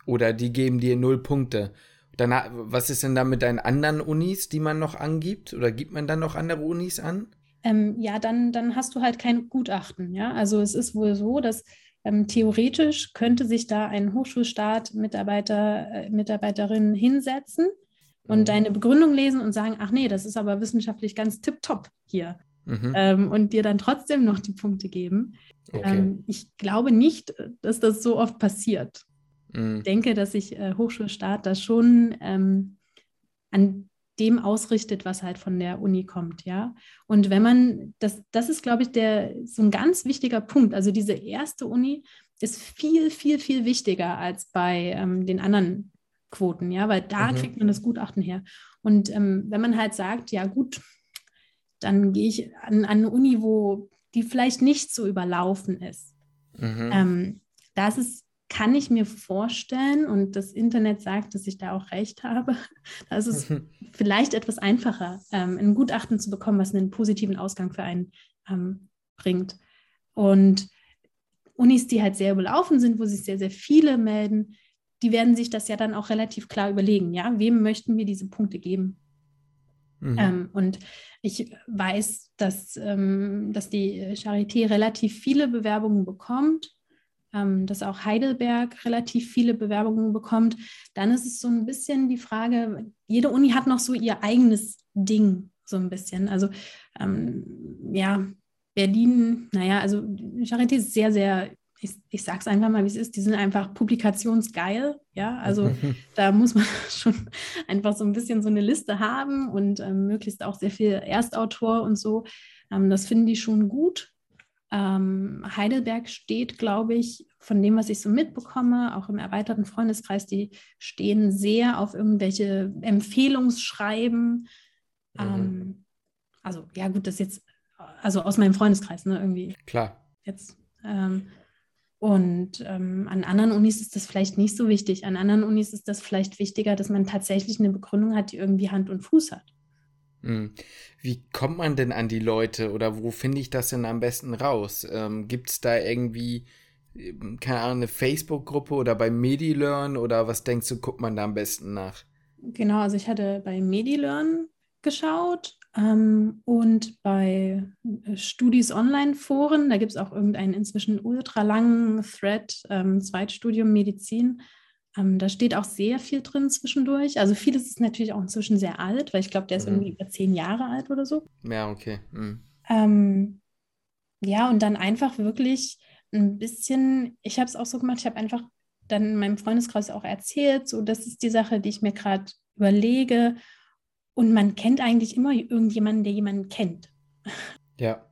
Oder die geben dir null Punkte? Danach, was ist denn da mit deinen anderen Unis, die man noch angibt? Oder gibt man dann noch andere Unis an? Ähm, ja, dann, dann hast du halt kein Gutachten. Ja? Also es ist wohl so, dass ähm, theoretisch könnte sich da ein Hochschulstaat Mitarbeiter, äh, Mitarbeiterin hinsetzen und mhm. deine Begründung lesen und sagen, ach nee, das ist aber wissenschaftlich ganz tipptopp hier. Mhm. Ähm, und dir dann trotzdem noch die Punkte geben. Okay. Ähm, ich glaube nicht, dass das so oft passiert. Mhm. Ich denke, dass sich äh, Hochschulstaat da schon ähm, an dem ausrichtet, was halt von der Uni kommt, ja. Und wenn man, das, das ist, glaube ich, der, so ein ganz wichtiger Punkt. Also diese erste Uni ist viel, viel, viel wichtiger als bei ähm, den anderen Quoten, ja, weil da mhm. kriegt man das Gutachten her. Und ähm, wenn man halt sagt, ja gut, dann gehe ich an, an, eine Uni, wo die vielleicht nicht so überlaufen ist. Mhm. Ähm, da ist kann ich mir vorstellen, und das Internet sagt, dass ich da auch recht habe, da ist es vielleicht etwas einfacher, ähm, ein Gutachten zu bekommen, was einen positiven Ausgang für einen ähm, bringt. Und Unis, die halt sehr überlaufen sind, wo sich sehr, sehr viele melden, die werden sich das ja dann auch relativ klar überlegen, ja, wem möchten wir diese Punkte geben? Mhm. Ähm, und ich weiß, dass, ähm, dass die Charité relativ viele Bewerbungen bekommt, ähm, dass auch Heidelberg relativ viele Bewerbungen bekommt. Dann ist es so ein bisschen die Frage, jede Uni hat noch so ihr eigenes Ding, so ein bisschen. Also ähm, ja, Berlin, naja, also Charité ist sehr, sehr ich, ich sage es einfach mal, wie es ist, die sind einfach publikationsgeil. Ja, also da muss man schon einfach so ein bisschen so eine Liste haben und ähm, möglichst auch sehr viel Erstautor und so. Ähm, das finden die schon gut. Ähm, Heidelberg steht, glaube ich, von dem, was ich so mitbekomme, auch im erweiterten Freundeskreis, die stehen sehr auf irgendwelche Empfehlungsschreiben. Mhm. Ähm, also, ja, gut, das jetzt, also aus meinem Freundeskreis, ne, irgendwie. Klar. Jetzt. Ähm, und ähm, an anderen Unis ist das vielleicht nicht so wichtig. An anderen Unis ist das vielleicht wichtiger, dass man tatsächlich eine Begründung hat, die irgendwie Hand und Fuß hat. Hm. Wie kommt man denn an die Leute oder wo finde ich das denn am besten raus? Ähm, Gibt es da irgendwie, ähm, keine Ahnung, eine Facebook-Gruppe oder bei MediLearn oder was denkst du, guckt man da am besten nach? Genau, also ich hatte bei MediLearn geschaut ähm, und bei äh, Studis Online-Foren, da gibt es auch irgendeinen inzwischen ultra langen Thread, ähm, Zweitstudium Medizin. Ähm, da steht auch sehr viel drin zwischendurch. Also vieles ist natürlich auch inzwischen sehr alt, weil ich glaube, der ist mhm. irgendwie über zehn Jahre alt oder so. Ja, okay. Mhm. Ähm, ja, und dann einfach wirklich ein bisschen, ich habe es auch so gemacht, ich habe einfach dann in meinem Freundeskreis auch erzählt, so das ist die Sache, die ich mir gerade überlege und man kennt eigentlich immer irgendjemanden, der jemanden kennt. Ja.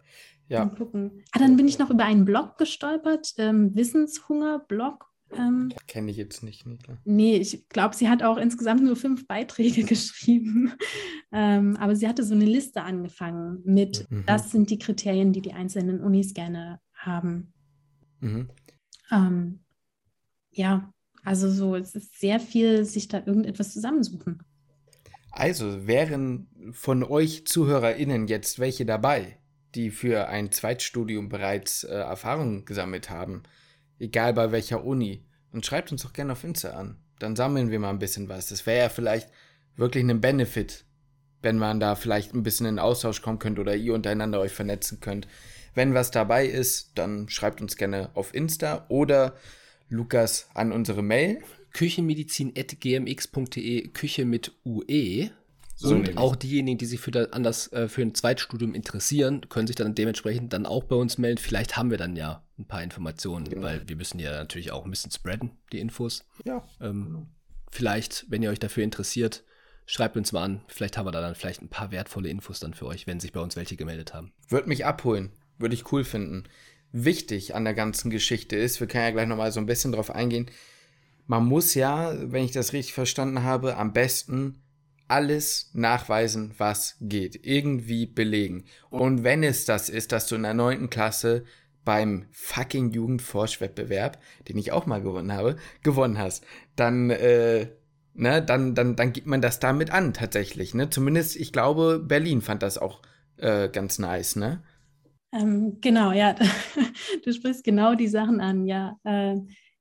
Ja. Mal gucken. Ah, dann bin ich noch über einen Blog gestolpert, ähm, Wissenshunger-Blog. Ähm, Kenne ich jetzt nicht. Nee, nee ich glaube, sie hat auch insgesamt nur fünf Beiträge geschrieben. ähm, aber sie hatte so eine Liste angefangen mit, mhm. das sind die Kriterien, die die einzelnen Unis gerne haben. Mhm. Ähm, ja, also so, es ist sehr viel, sich da irgendetwas zusammensuchen. Also wären von euch ZuhörerInnen jetzt welche dabei, die für ein Zweitstudium bereits äh, Erfahrungen gesammelt haben, egal bei welcher Uni, dann schreibt uns doch gerne auf Insta an. Dann sammeln wir mal ein bisschen was. Das wäre ja vielleicht wirklich ein Benefit, wenn man da vielleicht ein bisschen in Austausch kommen könnte oder ihr untereinander euch vernetzen könnt. Wenn was dabei ist, dann schreibt uns gerne auf Insta oder Lukas an unsere Mail küchenmedizin.gmx.de, Küche mit UE. So und nämlich. auch diejenigen, die sich für, da, anders, äh, für ein Zweitstudium interessieren, können sich dann dementsprechend dann auch bei uns melden. Vielleicht haben wir dann ja ein paar Informationen, genau. weil wir müssen ja natürlich auch ein bisschen spreaden, die Infos. Ja. Ähm, genau. Vielleicht, wenn ihr euch dafür interessiert, schreibt uns mal an. Vielleicht haben wir da dann vielleicht ein paar wertvolle Infos dann für euch, wenn sich bei uns welche gemeldet haben. Würde mich abholen. Würde ich cool finden. Wichtig an der ganzen Geschichte ist, wir können ja gleich nochmal so ein bisschen drauf eingehen, man muss ja, wenn ich das richtig verstanden habe, am besten alles nachweisen, was geht. Irgendwie belegen. Und wenn es das ist, dass du in der neunten Klasse beim fucking Jugendforschwettbewerb, den ich auch mal gewonnen habe, gewonnen hast, dann, äh, ne, dann, dann, dann gibt man das damit an, tatsächlich. Ne? Zumindest, ich glaube, Berlin fand das auch äh, ganz nice, ne? Ähm, genau, ja. Du sprichst genau die Sachen an, ja. Äh,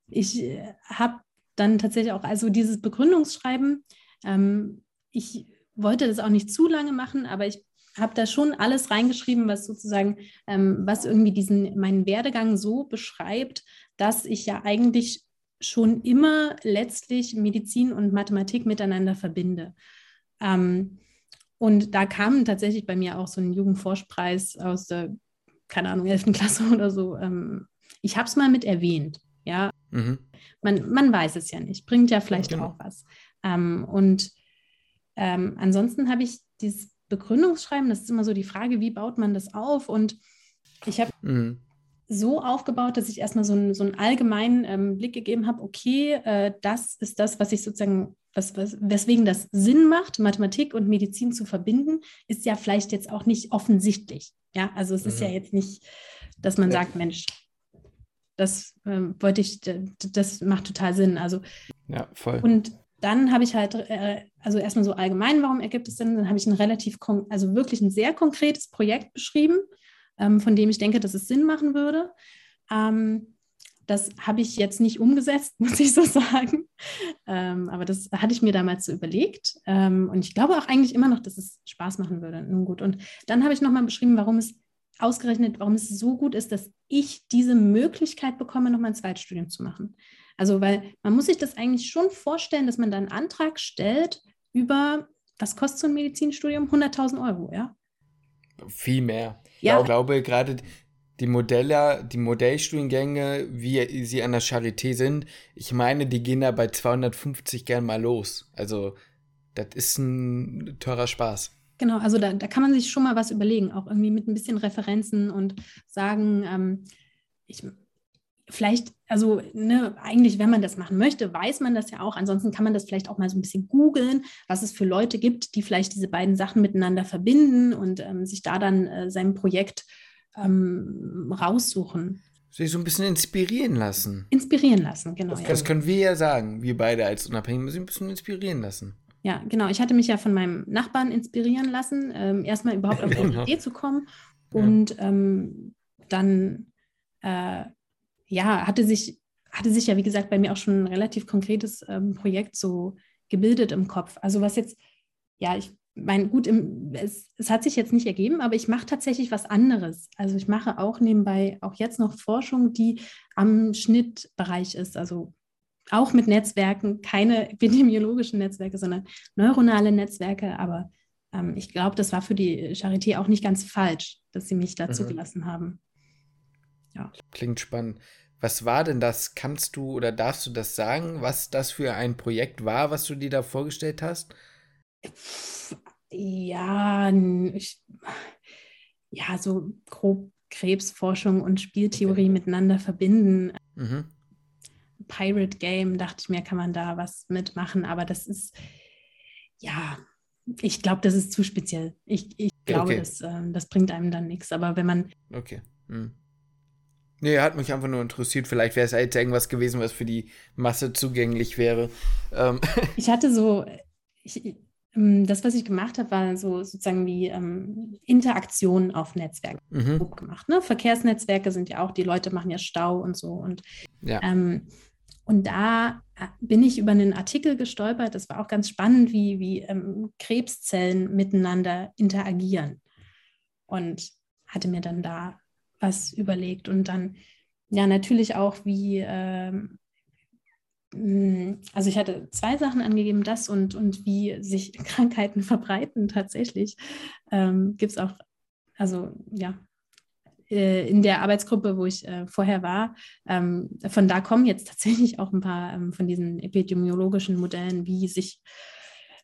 ich äh, habe dann tatsächlich auch, also dieses Begründungsschreiben, ähm, ich wollte das auch nicht zu lange machen, aber ich habe da schon alles reingeschrieben, was sozusagen, ähm, was irgendwie diesen, meinen Werdegang so beschreibt, dass ich ja eigentlich schon immer letztlich Medizin und Mathematik miteinander verbinde. Ähm, und da kam tatsächlich bei mir auch so ein Jugendforschpreis aus der, keine Ahnung, 11. Klasse oder so. Ähm, ich habe es mal mit erwähnt, ja. Mhm. Man, man weiß es ja nicht, bringt ja vielleicht genau. auch was. Ähm, und ähm, ansonsten habe ich dieses Begründungsschreiben, das ist immer so die Frage, wie baut man das auf? Und ich habe mhm. so aufgebaut, dass ich erstmal so, ein, so einen allgemeinen ähm, Blick gegeben habe, okay, äh, das ist das, was ich sozusagen, was, was, weswegen das Sinn macht, Mathematik und Medizin zu verbinden, ist ja vielleicht jetzt auch nicht offensichtlich. Ja, also es mhm. ist ja mhm. jetzt nicht, dass man sagt, Mensch, das äh, wollte ich, das macht total Sinn. Also ja, voll. Und dann habe ich halt, äh, also erstmal so allgemein, warum ergibt es denn? Dann habe ich ein relativ, also wirklich ein sehr konkretes Projekt beschrieben, ähm, von dem ich denke, dass es Sinn machen würde. Ähm, das habe ich jetzt nicht umgesetzt, muss ich so sagen. Ähm, aber das hatte ich mir damals so überlegt. Ähm, und ich glaube auch eigentlich immer noch, dass es Spaß machen würde. Nun gut. Und dann habe ich nochmal beschrieben, warum es ausgerechnet, warum es so gut ist, dass ich diese Möglichkeit bekomme, nochmal ein Zweitstudium zu machen. Also, weil man muss sich das eigentlich schon vorstellen, dass man da einen Antrag stellt über, was kostet so ein Medizinstudium? 100.000 Euro, ja? Viel mehr. Ja. Ich glaube, gerade die Modelle, die Modellstudiengänge, wie sie an der Charité sind, ich meine, die gehen da bei 250 gern mal los. Also, das ist ein teurer Spaß. Genau, also da, da kann man sich schon mal was überlegen, auch irgendwie mit ein bisschen Referenzen und sagen, ähm, ich, vielleicht, also ne, eigentlich, wenn man das machen möchte, weiß man das ja auch. Ansonsten kann man das vielleicht auch mal so ein bisschen googeln, was es für Leute gibt, die vielleicht diese beiden Sachen miteinander verbinden und ähm, sich da dann äh, sein Projekt ähm, raussuchen. Sich so ein bisschen inspirieren lassen. Inspirieren lassen, genau. Das, ja. das können wir ja sagen, wir beide als Unabhängige, sich ein bisschen inspirieren lassen. Ja, genau. Ich hatte mich ja von meinem Nachbarn inspirieren lassen, ähm, erstmal überhaupt auf die. Idee zu kommen. Und ja. ähm, dann, äh, ja, hatte sich, hatte sich ja, wie gesagt, bei mir auch schon ein relativ konkretes ähm, Projekt so gebildet im Kopf. Also was jetzt, ja, ich mein, gut, im, es, es, hat sich jetzt nicht ergeben, aber ich mache tatsächlich was anderes. Also ich mache auch nebenbei auch jetzt noch Forschung, die am Schnittbereich ist. Also auch mit Netzwerken, keine epidemiologischen Netzwerke, sondern neuronale Netzwerke. Aber ähm, ich glaube, das war für die Charité auch nicht ganz falsch, dass sie mich dazu mhm. gelassen haben. Ja. Klingt spannend. Was war denn das? Kannst du oder darfst du das sagen, was das für ein Projekt war, was du dir da vorgestellt hast? Ja, ich, ja, so grob Krebsforschung und Spieltheorie okay. miteinander verbinden. Mhm. Pirate Game, dachte ich mir, kann man da was mitmachen, aber das ist, ja, ich glaube, das ist zu speziell. Ich, ich glaube, okay. das, äh, das bringt einem dann nichts. Aber wenn man. Okay. Hm. Nee, hat mich einfach nur interessiert. Vielleicht wäre es jetzt irgendwas gewesen, was für die Masse zugänglich wäre. Ähm. Ich hatte so, ich, ähm, das, was ich gemacht habe, war so sozusagen wie ähm, Interaktion auf Netzwerken mhm. gemacht. Ne? Verkehrsnetzwerke sind ja auch, die Leute machen ja Stau und so. Und, ja. ähm, und da äh, bin ich über einen Artikel gestolpert. Das war auch ganz spannend, wie, wie ähm, Krebszellen miteinander interagieren. Und hatte mir dann da was überlegt und dann ja natürlich auch, wie ähm, hm, also ich hatte zwei Sachen angegeben, das und, und wie sich Krankheiten verbreiten tatsächlich. Ähm, Gibt es auch, also ja, äh, in der Arbeitsgruppe, wo ich äh, vorher war, ähm, von da kommen jetzt tatsächlich auch ein paar ähm, von diesen epidemiologischen Modellen, wie sich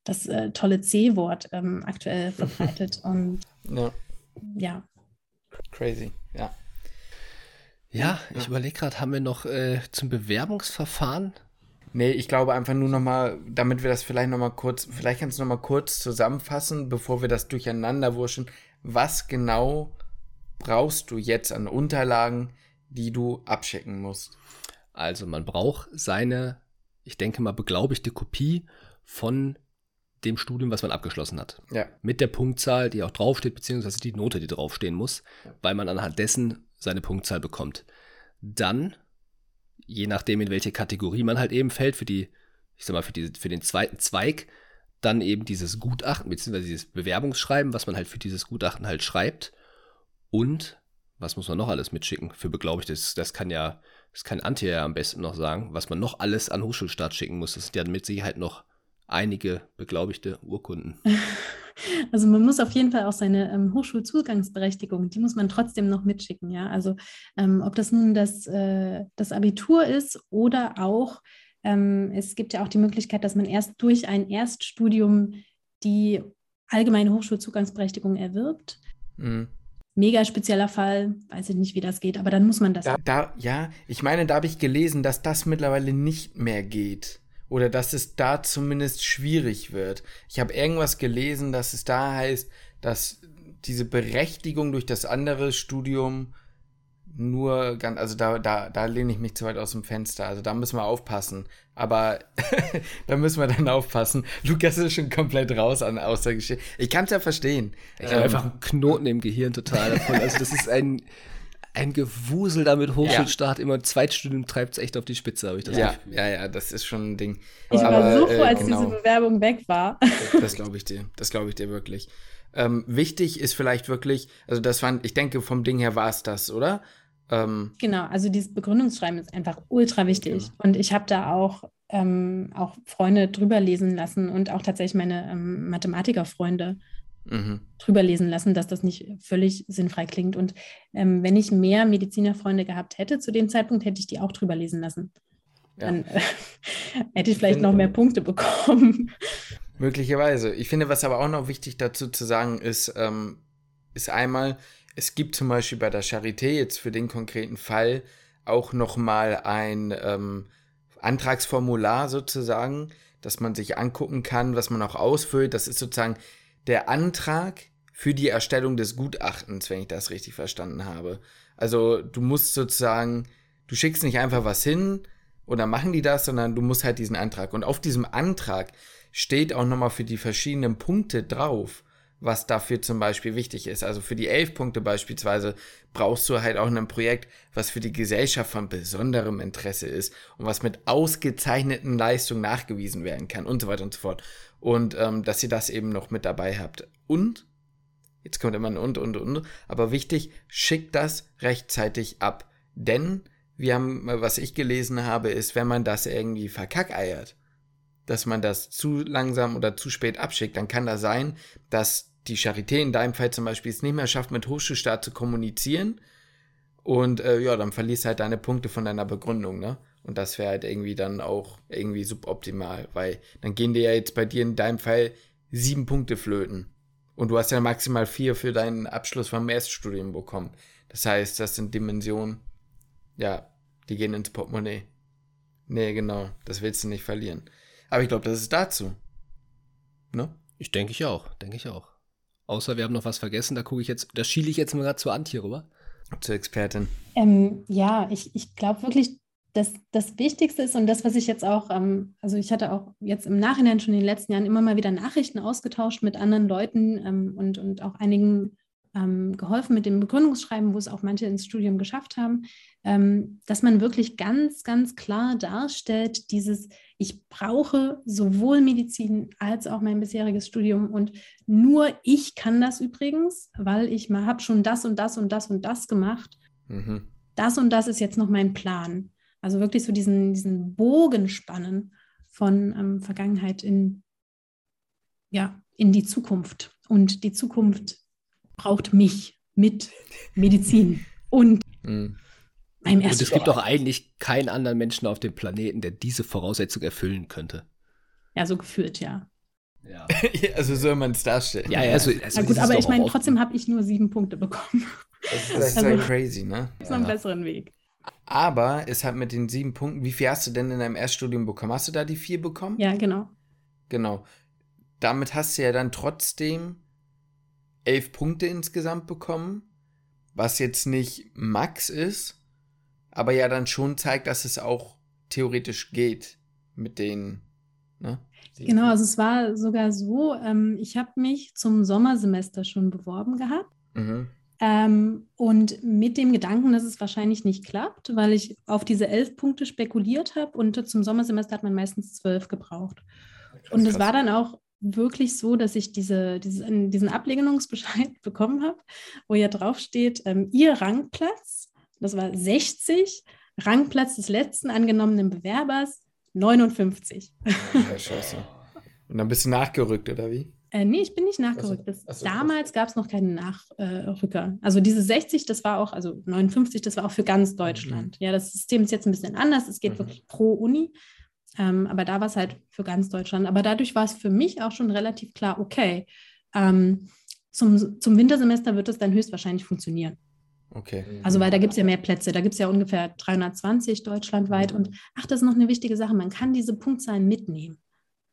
das äh, tolle C-Wort ähm, aktuell verbreitet. Und ja. ja. Crazy, ja. Ja, ich überlege gerade, haben wir noch äh, zum Bewerbungsverfahren Nee, ich glaube einfach nur nochmal, damit wir das vielleicht nochmal kurz, vielleicht kannst du nochmal kurz zusammenfassen, bevor wir das durcheinander wurschen. Was genau brauchst du jetzt an Unterlagen, die du abschicken musst? Also man braucht seine, ich denke mal, beglaubigte Kopie von dem Studium, was man abgeschlossen hat. Ja. Mit der Punktzahl, die auch draufsteht, beziehungsweise die Note, die draufstehen muss, weil man anhand dessen seine Punktzahl bekommt. Dann je nachdem, in welche Kategorie man halt eben fällt, für die, ich sag mal, für, die, für den zweiten Zweig, dann eben dieses Gutachten, beziehungsweise dieses Bewerbungsschreiben, was man halt für dieses Gutachten halt schreibt. Und was muss man noch alles mitschicken für Beglaubigte? Das, das kann ja, das kann Antje ja am besten noch sagen, was man noch alles an Hochschulstart schicken muss. Das sind ja mit Sicherheit noch einige beglaubigte Urkunden. Also man muss auf jeden Fall auch seine ähm, Hochschulzugangsberechtigung, die muss man trotzdem noch mitschicken, ja. Also ähm, ob das nun das, äh, das Abitur ist oder auch, ähm, es gibt ja auch die Möglichkeit, dass man erst durch ein Erststudium die allgemeine Hochschulzugangsberechtigung erwirbt. Mhm. Mega spezieller Fall, weiß ich nicht, wie das geht, aber dann muss man das. Da, da, ja, ich meine, da habe ich gelesen, dass das mittlerweile nicht mehr geht oder dass es da zumindest schwierig wird. Ich habe irgendwas gelesen, dass es da heißt, dass diese Berechtigung durch das andere Studium nur ganz, also da, da, da lehne ich mich zu weit aus dem Fenster. Also da müssen wir aufpassen. Aber da müssen wir dann aufpassen. Lukas ist schon komplett raus an, aus der Geschichte. Ich kann es ja verstehen. Ich habe ähm, einfach einen Knoten im Gehirn total davon. Also das ist ein, ein Gewusel da mit Hochschulstart. Ja. Immer Zweitstudium treibt es echt auf die Spitze, habe ich das ja, Gefühl. Ja, ja, das ist schon ein Ding. Ich Aber, war so froh, äh, als genau. diese Bewerbung weg war. Das glaube ich dir. Das glaube ich dir wirklich. Ähm, wichtig ist vielleicht wirklich, also das fand, ich denke, vom Ding her war es das, oder? Ähm, genau, also dieses Begründungsschreiben ist einfach ultra wichtig. Genau. Und ich habe da auch, ähm, auch Freunde drüber lesen lassen und auch tatsächlich meine ähm, Mathematikerfreunde mhm. drüber lesen lassen, dass das nicht völlig sinnfrei klingt. Und ähm, wenn ich mehr Medizinerfreunde gehabt hätte zu dem Zeitpunkt, hätte ich die auch drüber lesen lassen. Ja. Dann äh, hätte ich vielleicht ich noch mehr Punkte bekommen. Möglicherweise. Ich finde, was aber auch noch wichtig dazu zu sagen ist, ähm, ist einmal, es gibt zum Beispiel bei der Charité jetzt für den konkreten Fall auch nochmal ein ähm, Antragsformular sozusagen, dass man sich angucken kann, was man auch ausfüllt. Das ist sozusagen der Antrag für die Erstellung des Gutachtens, wenn ich das richtig verstanden habe. Also du musst sozusagen, du schickst nicht einfach was hin oder machen die das, sondern du musst halt diesen Antrag. Und auf diesem Antrag steht auch nochmal für die verschiedenen Punkte drauf, was dafür zum Beispiel wichtig ist. Also für die elf Punkte beispielsweise brauchst du halt auch ein Projekt, was für die Gesellschaft von besonderem Interesse ist und was mit ausgezeichneten Leistungen nachgewiesen werden kann und so weiter und so fort. Und ähm, dass ihr das eben noch mit dabei habt. Und, jetzt kommt immer ein und, und, und, aber wichtig, schickt das rechtzeitig ab. Denn, wir haben, was ich gelesen habe, ist, wenn man das irgendwie verkackeiert, dass man das zu langsam oder zu spät abschickt, dann kann das sein, dass die Charité in deinem Fall zum Beispiel es nicht mehr schafft, mit Hochschulstaat zu kommunizieren. Und äh, ja, dann verlierst halt deine Punkte von deiner Begründung, ne? Und das wäre halt irgendwie dann auch irgendwie suboptimal, weil dann gehen dir ja jetzt bei dir in deinem Fall sieben Punkte flöten. Und du hast ja maximal vier für deinen Abschluss vom Erststudium bekommen. Das heißt, das sind Dimensionen, ja, die gehen ins Portemonnaie. Nee, genau, das willst du nicht verlieren. Aber ich glaube, das ist dazu. Ne? Ich denke ich auch, denke ich auch. Außer wir haben noch was vergessen, da gucke ich jetzt, da schiele ich jetzt mal gerade zur Antje rüber. Zur Expertin. Ähm, ja, ich, ich glaube wirklich, dass das Wichtigste ist und das, was ich jetzt auch, ähm, also ich hatte auch jetzt im Nachhinein schon in den letzten Jahren immer mal wieder Nachrichten ausgetauscht mit anderen Leuten ähm, und, und auch einigen ähm, geholfen mit dem Begründungsschreiben, wo es auch manche ins Studium geschafft haben, ähm, dass man wirklich ganz, ganz klar darstellt, dieses, ich brauche sowohl Medizin als auch mein bisheriges Studium und nur ich kann das übrigens, weil ich mal habe schon das und das und das und das gemacht. Mhm. Das und das ist jetzt noch mein Plan. Also wirklich so diesen, diesen Bogen spannen von ähm, Vergangenheit in, ja, in die Zukunft. Und die Zukunft braucht mich mit Medizin und mhm. meinem ersten. Und es gibt auch eigentlich keinen anderen Menschen auf dem Planeten, der diese Voraussetzung erfüllen könnte. Ja, so gefühlt, ja. Ja. also soll man es darstellen. Ja, ja, also, also Na gut, aber ich meine, trotzdem habe ich nur sieben Punkte bekommen. Das ist, das ist also, crazy, ne? Das ist ja. einen besseren Weg. Aber es hat mit den sieben Punkten, wie viel hast du denn in deinem Erststudium bekommen? Hast du da die vier bekommen? Ja, genau. Genau. Damit hast du ja dann trotzdem elf Punkte insgesamt bekommen, was jetzt nicht Max ist, aber ja dann schon zeigt, dass es auch theoretisch geht mit den. Ne? Genau, also es war sogar so, ähm, ich habe mich zum Sommersemester schon beworben gehabt. Mhm. Ähm, und mit dem Gedanken, dass es wahrscheinlich nicht klappt, weil ich auf diese elf Punkte spekuliert habe und zum Sommersemester hat man meistens zwölf gebraucht. Krass, und es war dann auch wirklich so, dass ich diese, diese, diesen Ablehnungsbescheid bekommen habe, wo ja drauf steht, ähm, Ihr Rangplatz, das war 60, Rangplatz des letzten angenommenen Bewerbers 59. Ja, scheiße. Und dann bist du nachgerückt, oder wie? Äh, nee, ich bin nicht nachgerückt. Das, also, damals gab es noch keinen Nachrücker. Also diese 60, das war auch, also 59, das war auch für ganz Deutschland. Mhm. Ja, das System ist jetzt ein bisschen anders. Es geht mhm. wirklich pro Uni. Ähm, aber da war es halt für ganz Deutschland. Aber dadurch war es für mich auch schon relativ klar, okay, ähm, zum, zum Wintersemester wird es dann höchstwahrscheinlich funktionieren. Okay. Also, weil da gibt es ja mehr Plätze. Da gibt es ja ungefähr 320 deutschlandweit. Und ach, das ist noch eine wichtige Sache. Man kann diese Punktzahlen mitnehmen.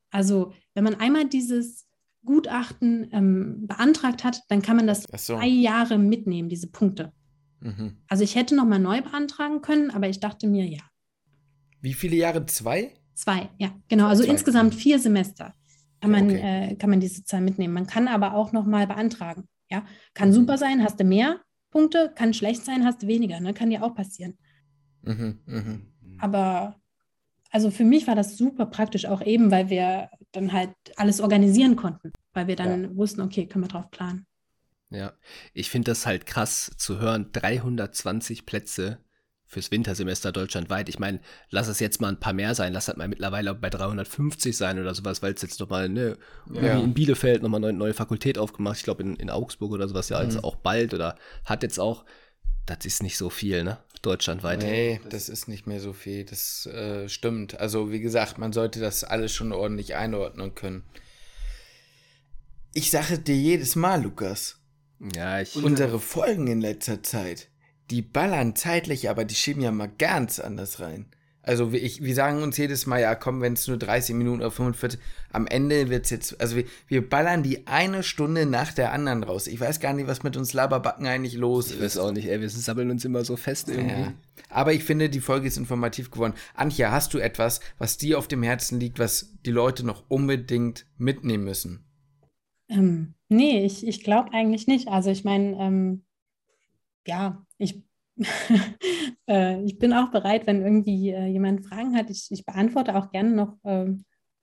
Also, wenn man einmal dieses Gutachten ähm, beantragt hat, dann kann man das so. zwei Jahre mitnehmen, diese Punkte. Mhm. Also ich hätte nochmal neu beantragen können, aber ich dachte mir, ja. Wie viele Jahre? Zwei? Zwei, ja, genau. Also Zwei. insgesamt vier Semester kann man, okay. äh, kann man diese Zahl mitnehmen. Man kann aber auch nochmal beantragen. Ja, kann mhm. super sein, hast du mehr Punkte, kann schlecht sein, hast du weniger. Ne? Kann dir auch passieren. Mhm, mh. Aber also für mich war das super praktisch, auch eben, weil wir dann halt alles organisieren konnten, weil wir dann ja. wussten, okay, können wir drauf planen. Ja, ich finde das halt krass zu hören, 320 Plätze fürs Wintersemester deutschlandweit. Ich meine, lass es jetzt mal ein paar mehr sein, lass halt mal mittlerweile bei 350 sein oder sowas, weil es jetzt nochmal, ne, ja. in Bielefeld nochmal eine neue Fakultät aufgemacht, ich glaube in, in Augsburg oder sowas ja mhm. jetzt auch bald oder hat jetzt auch, das ist nicht so viel, ne? Deutschlandweit. Nee, das ist nicht mehr so viel. Das äh, stimmt. Also, wie gesagt, man sollte das alles schon ordentlich einordnen können. Ich sage dir jedes Mal, Lukas. Ja, ich. Unsere Folgen in letzter Zeit, die ballern zeitlich, aber die schieben ja mal ganz anders rein. Also wir, ich, wir sagen uns jedes Mal, ja komm, wenn es nur 30 Minuten oder 45, am Ende wird es jetzt, also wir, wir ballern die eine Stunde nach der anderen raus. Ich weiß gar nicht, was mit uns Laberbacken eigentlich los ich ist. Ich weiß auch nicht, ey, wir sammeln uns immer so fest irgendwie. Ja. Aber ich finde, die Folge ist informativ geworden. Antje, hast du etwas, was dir auf dem Herzen liegt, was die Leute noch unbedingt mitnehmen müssen? Ähm, nee, ich, ich glaube eigentlich nicht. Also ich meine, ähm, ja, ich äh, ich bin auch bereit, wenn irgendwie äh, jemand Fragen hat. Ich, ich beantworte auch gerne noch äh,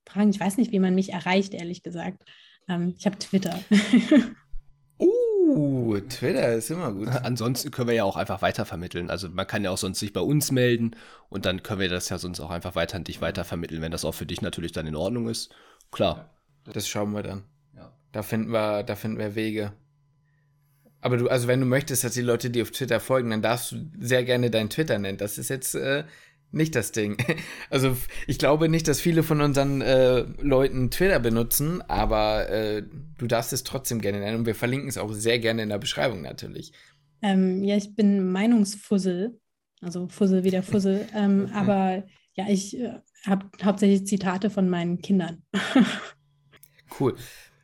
Fragen. Ich weiß nicht, wie man mich erreicht, ehrlich gesagt. Ähm, ich habe Twitter. uh, Twitter ist immer gut. Ansonsten können wir ja auch einfach weitervermitteln. Also man kann ja auch sonst sich bei uns melden und dann können wir das ja sonst auch einfach weiter an dich weitervermitteln, wenn das auch für dich natürlich dann in Ordnung ist. Klar. Das schauen wir dann. Ja. Da finden wir, da finden wir Wege. Aber du, also wenn du möchtest, dass die Leute dir auf Twitter folgen, dann darfst du sehr gerne dein Twitter nennen. Das ist jetzt äh, nicht das Ding. Also ich glaube nicht, dass viele von unseren äh, Leuten Twitter benutzen, aber äh, du darfst es trotzdem gerne nennen und wir verlinken es auch sehr gerne in der Beschreibung natürlich. Ähm, ja, ich bin Meinungsfussel, also Fussel wie der Fussel, ähm, aber ja, ich äh, habe hauptsächlich Zitate von meinen Kindern. cool.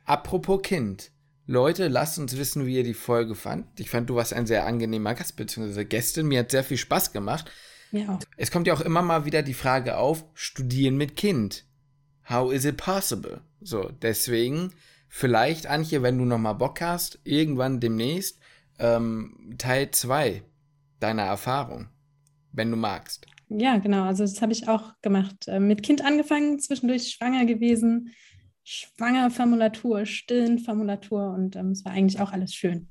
Apropos Kind. Leute, lasst uns wissen, wie ihr die Folge fand. Ich fand, du warst ein sehr angenehmer Gast bzw. Gästin. Mir hat sehr viel Spaß gemacht. Ja. Es kommt ja auch immer mal wieder die Frage auf, studieren mit Kind. How is it possible? So, deswegen, vielleicht, Antje, wenn du nochmal Bock hast, irgendwann demnächst, ähm, Teil 2 deiner Erfahrung, wenn du magst. Ja, genau. Also das habe ich auch gemacht. Äh, mit Kind angefangen, zwischendurch schwanger gewesen schwanger Formulatur, stillen Formulatur und ähm, es war eigentlich auch alles schön.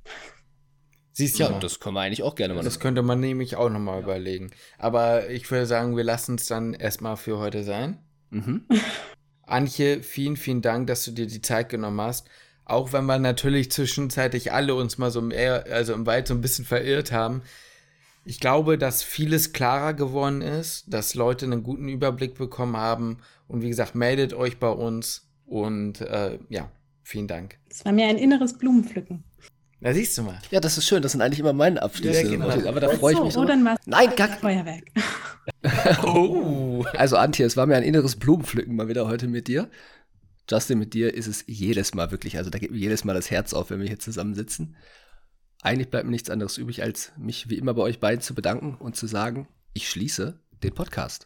Siehst du, ja, das können wir eigentlich auch gerne mal. Das könnte man nämlich auch nochmal ja. überlegen. Aber ich würde sagen, wir lassen es dann erstmal für heute sein. Mhm. Antje, vielen, vielen Dank, dass du dir die Zeit genommen hast. Auch wenn wir natürlich zwischenzeitlich alle uns mal so im, also im Wald so ein bisschen verirrt haben. Ich glaube, dass vieles klarer geworden ist, dass Leute einen guten Überblick bekommen haben. Und wie gesagt, meldet euch bei uns. Und äh, ja, vielen Dank. Es war mir ein inneres Blumenpflücken. Da siehst du mal. Ja, das ist schön. Das sind eigentlich immer meine Abschlüsse. Ja, genau. Aber da freue ich mich so. Oh, dann Nein, gar Feuerwerk. oh. Also Antje, es war mir ein inneres Blumenpflücken mal wieder heute mit dir. Justin, mit dir ist es jedes Mal wirklich, also da geht mir jedes Mal das Herz auf, wenn wir hier zusammensitzen. Eigentlich bleibt mir nichts anderes übrig, als mich wie immer bei euch beiden zu bedanken und zu sagen, ich schließe den Podcast.